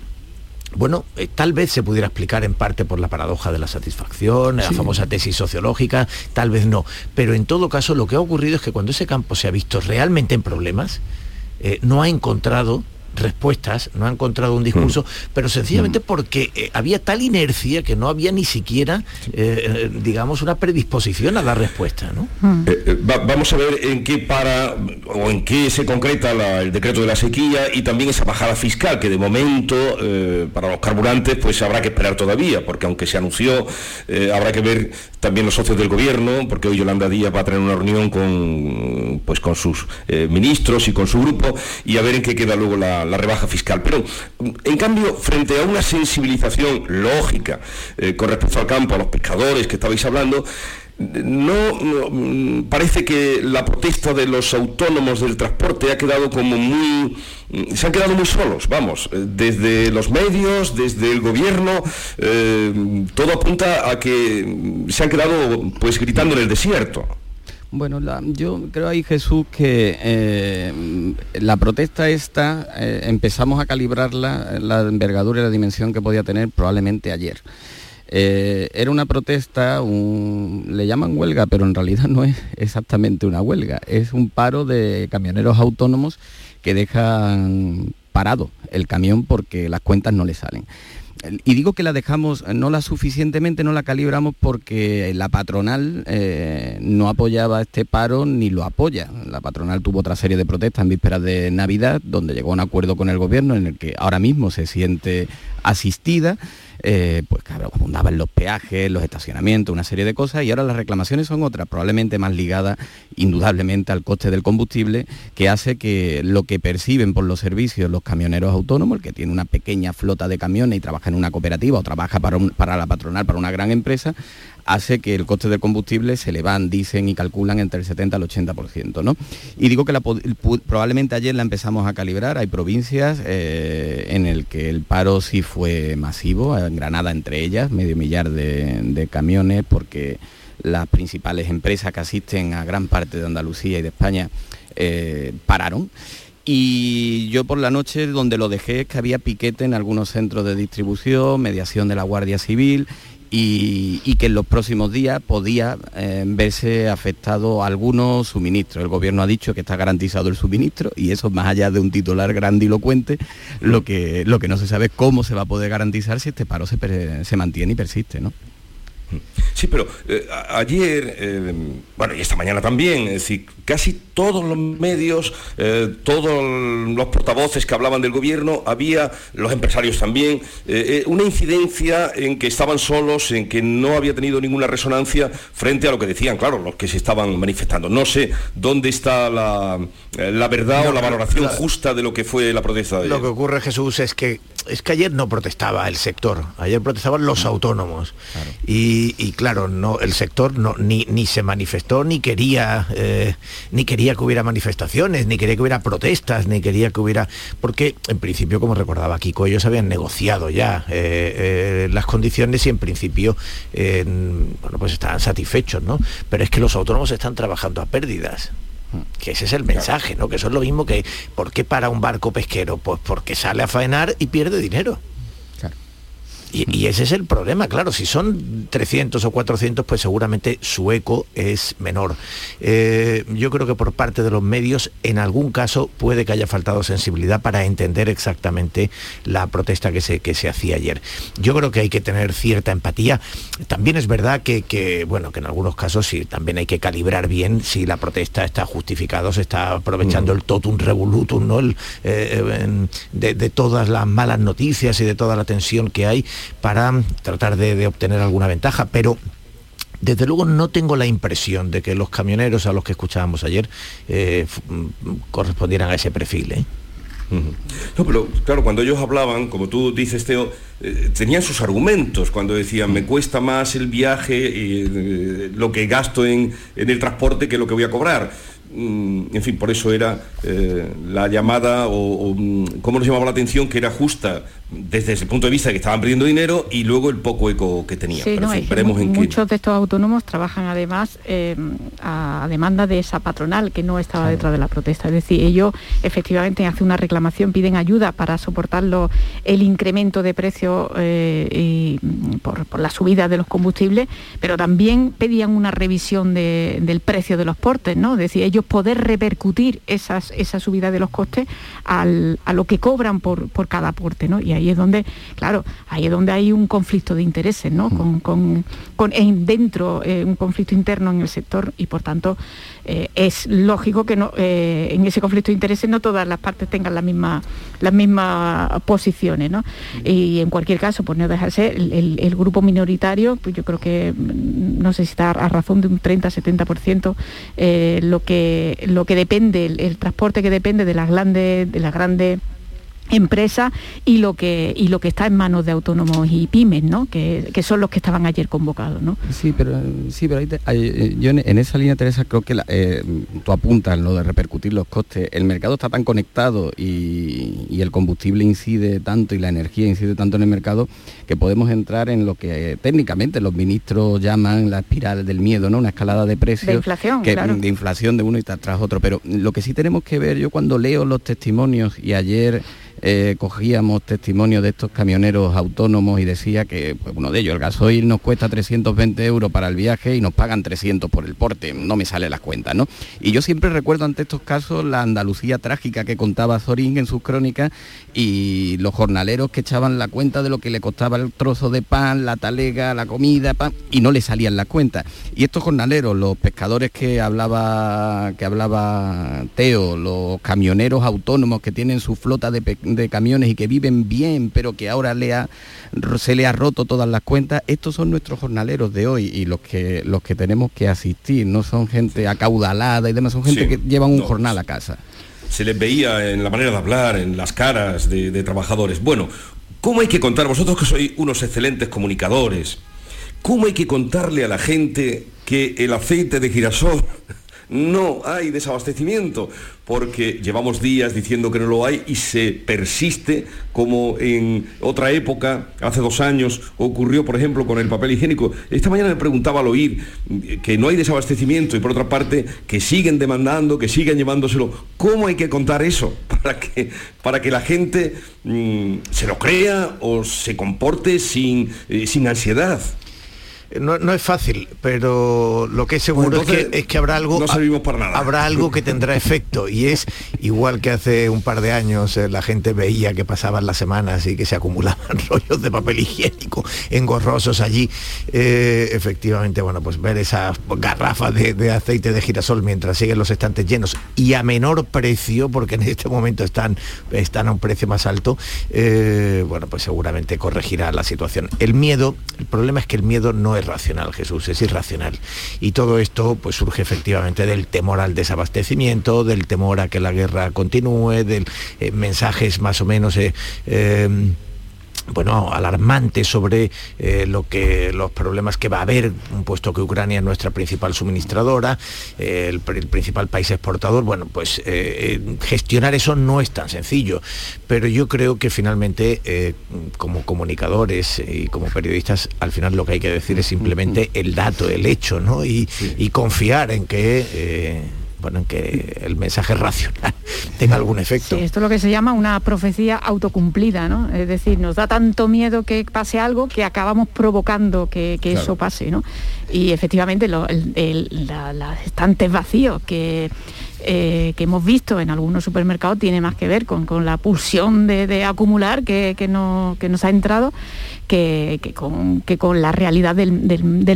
bueno, eh, tal vez se pudiera explicar en parte por la paradoja de la satisfacción, la famosa tesis sociológica, tal vez no. Pero en todo caso lo que ha ocurrido es que cuando ese campo se ha visto realmente en problemas, eh, no ha encontrado respuestas, no ha encontrado un discurso, mm. pero sencillamente mm. porque eh, había tal inercia que no había ni siquiera, eh, digamos, una predisposición a dar respuesta. ¿no? Mm. Eh, vamos a ver en qué para o en qué se concreta el decreto de la sequía y también esa bajada fiscal que de momento para los carburantes pues habrá que esperar todavía, porque aunque se anunció, habrá que ver también los socios del gobierno, porque hoy Yolanda Díaz va a tener una reunión con, pues, con sus ministros y con su grupo y a ver en qué queda luego la, la rebaja fiscal. Pero, en cambio, frente a una sensibilización lógica eh, con respecto al campo, a los pescadores que estabais hablando, no, parece que la protesta de los autónomos del transporte ha quedado como muy se han quedado muy solos, vamos, eh, desde los medios, desde el gobierno, eh, todo apunta a que se han quedado pues gritando en el desierto. Bueno, yo creo ahí, Jesús, que eh, la protesta esta eh, empezamos a calibrarla, la envergadura y la dimensión que podía tener probablemente ayer. Eh, era una protesta, le llaman huelga, pero en realidad no es exactamente una huelga, es un paro de camioneros autónomos que dejan parado el camión porque las cuentas no le salen y digo que la dejamos no la suficientemente, no la calibramos porque la patronal eh, no apoyaba este paro ni lo apoya. La patronal tuvo otra serie de protestas en vísperas de Navidad, donde llegó a un acuerdo con el gobierno en el que ahora mismo se siente asistida eh, pues claro, abundaban los peajes, los estacionamientos, una serie de cosas, y ahora las reclamaciones son otras, probablemente más ligadas indudablemente al coste del combustible, que hace que lo que perciben por los servicios los camioneros autónomos, el que tiene una pequeña flota de camiones y trabaja en una cooperativa o trabaja para, para la patronal, para una gran empresa, hace que el coste del combustible se le van, dicen y calculan entre el 70 al 80%. ¿no? Y digo que probablemente ayer la empezamos a calibrar, hay provincias eh, en el que el paro sí fue masivo, en Granada entre ellas, medio millar de, camiones, porque las principales empresas que asisten a gran parte de Andalucía y de España eh, pararon. Y yo por la noche donde lo dejé es que había piquete en algunos centros de distribución, mediación de la Guardia Civil y, que en los próximos días podía eh, verse afectado algunos suministros. El gobierno ha dicho que está garantizado el suministro y eso más allá de un titular grandilocuente, lo que, lo que no se sabe es cómo se va a poder garantizar si este paro se, se mantiene y persiste. ¿no? Sí, pero eh, ayer, eh, bueno, y esta mañana también, es decir, casi todos los medios, eh, todos los portavoces que hablaban del gobierno, había, los empresarios también, una incidencia en que estaban solos, en que no había tenido ninguna resonancia frente a lo que decían, claro, los que se estaban manifestando. No sé dónde está la, verdad o la valoración justa de lo que fue la protesta de ayer. Lo que ocurre, Jesús, es que, es que ayer no protestaba el sector, ayer protestaban los autónomos. Y y, claro, no, el sector no, ni, ni se manifestó, ni quería, eh, ni quería que hubiera manifestaciones, ni quería que hubiera protestas, ni quería que hubiera. Porque en principio, como recordaba Kiko, ellos habían negociado ya eh, eh, las condiciones y en principio bueno, pues estaban satisfechos, ¿no? Pero es que los autónomos están trabajando a pérdidas que ese es el mensaje, ¿no? Que eso es lo mismo que ¿por qué para un barco pesquero? Pues porque sale a faenar y pierde dinero. Y, ese es el problema, claro, si son 300 o 400, pues seguramente su eco es menor. Eh, yo creo que por parte de los medios, en algún caso, puede que haya faltado sensibilidad para entender exactamente la protesta que se, que se hacía ayer. Yo creo que hay que tener cierta empatía. También es verdad que, bueno, que en algunos casos sí, también hay que calibrar bien si la protesta está justificada, se está aprovechando el totum revolutum, ¿no? El, eh, de, de todas las malas noticias y de toda la tensión que hay para tratar de, obtener alguna ventaja, pero desde luego no tengo la impresión de que los camioneros a los que escuchábamos ayer eh, mm, correspondieran a ese perfil. ¿eh? No, pero claro, cuando ellos hablaban, como tú dices, Teo, eh, tenían sus argumentos cuando decían, me cuesta más el viaje, y lo que gasto en, el transporte que lo que voy a cobrar. Mm, en fin, por eso era eh, la llamada o, mm, cómo nos llamaba la atención que era justa desde ese punto de vista de que estaban perdiendo dinero y luego el poco eco que tenían. muchos de estos autónomos trabajan además em, a demanda de esa patronal que no estaba detrás de la protesta. Es decir, ellos efectivamente hacen una reclamación, piden ayuda para soportarlo el incremento de precios eh, y, por, la subida de los combustibles, pero también pedían una revisión del precio de los portes, ¿no? Es decir, ellos poder repercutir esas, esa subida de los costes a lo que cobran por, por cada aporte, ¿no? Y ahí es donde, claro, ahí es donde hay un conflicto de intereses, ¿no? Con, con, dentro, eh, un conflicto interno en el sector y por tanto eh, es lógico que no, eh, en ese conflicto de intereses no todas las partes tengan la misma, las mismas posiciones, ¿no? Y en cualquier caso, pues no dejarse el, el, grupo minoritario, pues yo creo que mm, no sé si está a razón de un 30-70% lo que lo que depende, el, transporte que depende de las grandes, de las grandes empresa y lo que y lo que está en manos de autónomos y pymes ¿no? que, son los que estaban ayer convocados ¿no? sí pero sí pero eh, yo en, esa línea Teresa creo que eh, tú apuntas lo de repercutir los costes. El mercado está tan conectado y, y, el combustible incide tanto y la energía incide tanto en el mercado que podemos entrar en lo que eh, técnicamente los ministros llaman la espiral del miedo no una escalada de precios de inflación que, de inflación de uno y tras otro. Pero lo que sí tenemos que ver yo cuando leo los testimonios y ayer eh, cogíamos testimonio de estos camioneros autónomos y decía que pues, uno de ellos, el gasoil nos cuesta 320 euros para el viaje y nos pagan 300 por el porte, no me sale la cuenta, ¿no? Y yo siempre recuerdo ante estos casos la Andalucía trágica que contaba Zorín en sus crónicas y los jornaleros que echaban la cuenta de lo que le costaba el trozo de pan, la talega, la comida, pan, y no le salían las cuentas. Y estos jornaleros, los pescadores que hablaba, que hablaba Teo, los camioneros autónomos que tienen su flota de, de camiones y que viven bien, pero que ahora le ha, se le ha roto todas las cuentas, estos son nuestros jornaleros de hoy y los que, los que tenemos que asistir, no son gente acaudalada y demás, son gente que llevan un jornal a casa. Se les veía en la manera de hablar, en las caras de, de trabajadores. Bueno, ¿cómo hay que contar, vosotros que sois unos excelentes comunicadores, cómo hay que contarle a la gente que el aceite de girasol no hay desabastecimiento, porque llevamos días diciendo que no lo hay y se persiste como en otra época, hace dos años, ocurrió, por ejemplo, con el papel higiénico. Esta mañana me preguntaba al oír que no hay desabastecimiento y por otra parte que siguen demandando, que siguen llevándoselo. ¿Cómo hay que contar eso para que, para que la gente mm, se lo crea o se comporte sin, eh, sin ansiedad? No, es fácil, pero lo que es seguro es, que, habrá algo. Habrá algo que tendrá efecto y es igual que hace un par de años eh, la gente veía que pasaban las semanas y que se acumulaban rollos de papel higiénico engorrosos allí. Eh, efectivamente, bueno, pues ver esas garrafas de, aceite de girasol mientras siguen los estantes llenos y a menor precio, porque en este momento están, están a un precio más alto, eh, bueno, pues seguramente corregirá la situación. El miedo, el problema es que el miedo no es racional, Jesús, es irracional. Y todo esto pues surge efectivamente del temor al desabastecimiento, del temor a que la guerra continúe, del eh, mensajes más o menos... Eh, eh, bueno, alarmante sobre eh, lo que, los problemas que va a haber, puesto que Ucrania es nuestra principal suministradora, eh, el, principal país exportador, bueno, pues eh, gestionar eso no es tan sencillo, pero yo creo que finalmente como comunicadores y como periodistas, al final lo que hay que decir es simplemente el dato, el hecho, ¿no? Y, y confiar en que bueno, en que el mensaje racional tenga algún efecto. Sí, esto es lo que se llama una profecía autocumplida, ¿no? Es decir, nos da tanto miedo que pase algo que acabamos provocando que, eso pase, ¿no? Y efectivamente los estantes vacíos que eh, que hemos visto en algunos supermercados tiene más que ver con, la pulsión de, acumular que, que, que nos ha entrado que, con, que con la realidad del,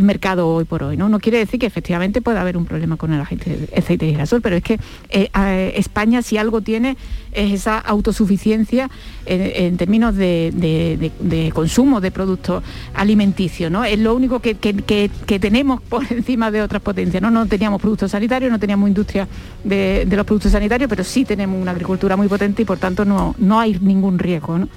mercado hoy por hoy. ¿no? no quiere decir que efectivamente pueda haber un problema con el aceite, aceite de girasol, pero es que eh, España si algo tiene es esa autosuficiencia en, términos de, consumo de productos alimenticios. ¿no? Es lo único que, tenemos por encima de otras potencias. ¿no? no teníamos productos sanitarios, no teníamos industria de, los productos sanitarios, pero sí tenemos una agricultura muy potente y por tanto no, no hay ningún riesgo. ¿no?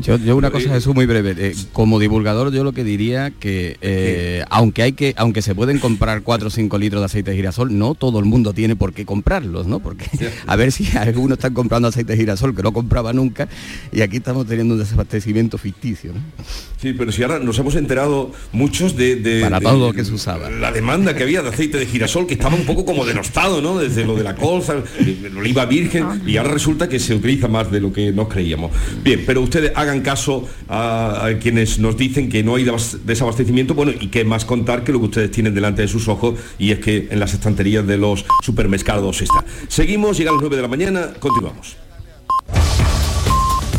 Yo, una cosa es muy breve. Eh, como divulgador yo lo que diría que eh, aunque hay que aunque se pueden comprar 4 o 5 litros de aceite de girasol no todo el mundo tiene por qué comprarlos no porque a ver si algunos están comprando aceite de girasol que no compraba nunca y aquí estamos teniendo un desabastecimiento ficticio ¿no? sí pero si ahora nos hemos enterado muchos de, para todo lo que se usaba la demanda que había de aceite de girasol que estaba un poco como denostado no desde lo de la colza el oliva virgen y ahora resulta que se utiliza más de lo que nos creíamos bien pero ustedes hagan caso a, a quienes nos dicen que no hay desabastecimiento, bueno, y que más contar que lo que ustedes tienen delante de sus ojos, y es que en las estanterías de los supermercados está. Seguimos, llega a las 9 de la mañana, continuamos.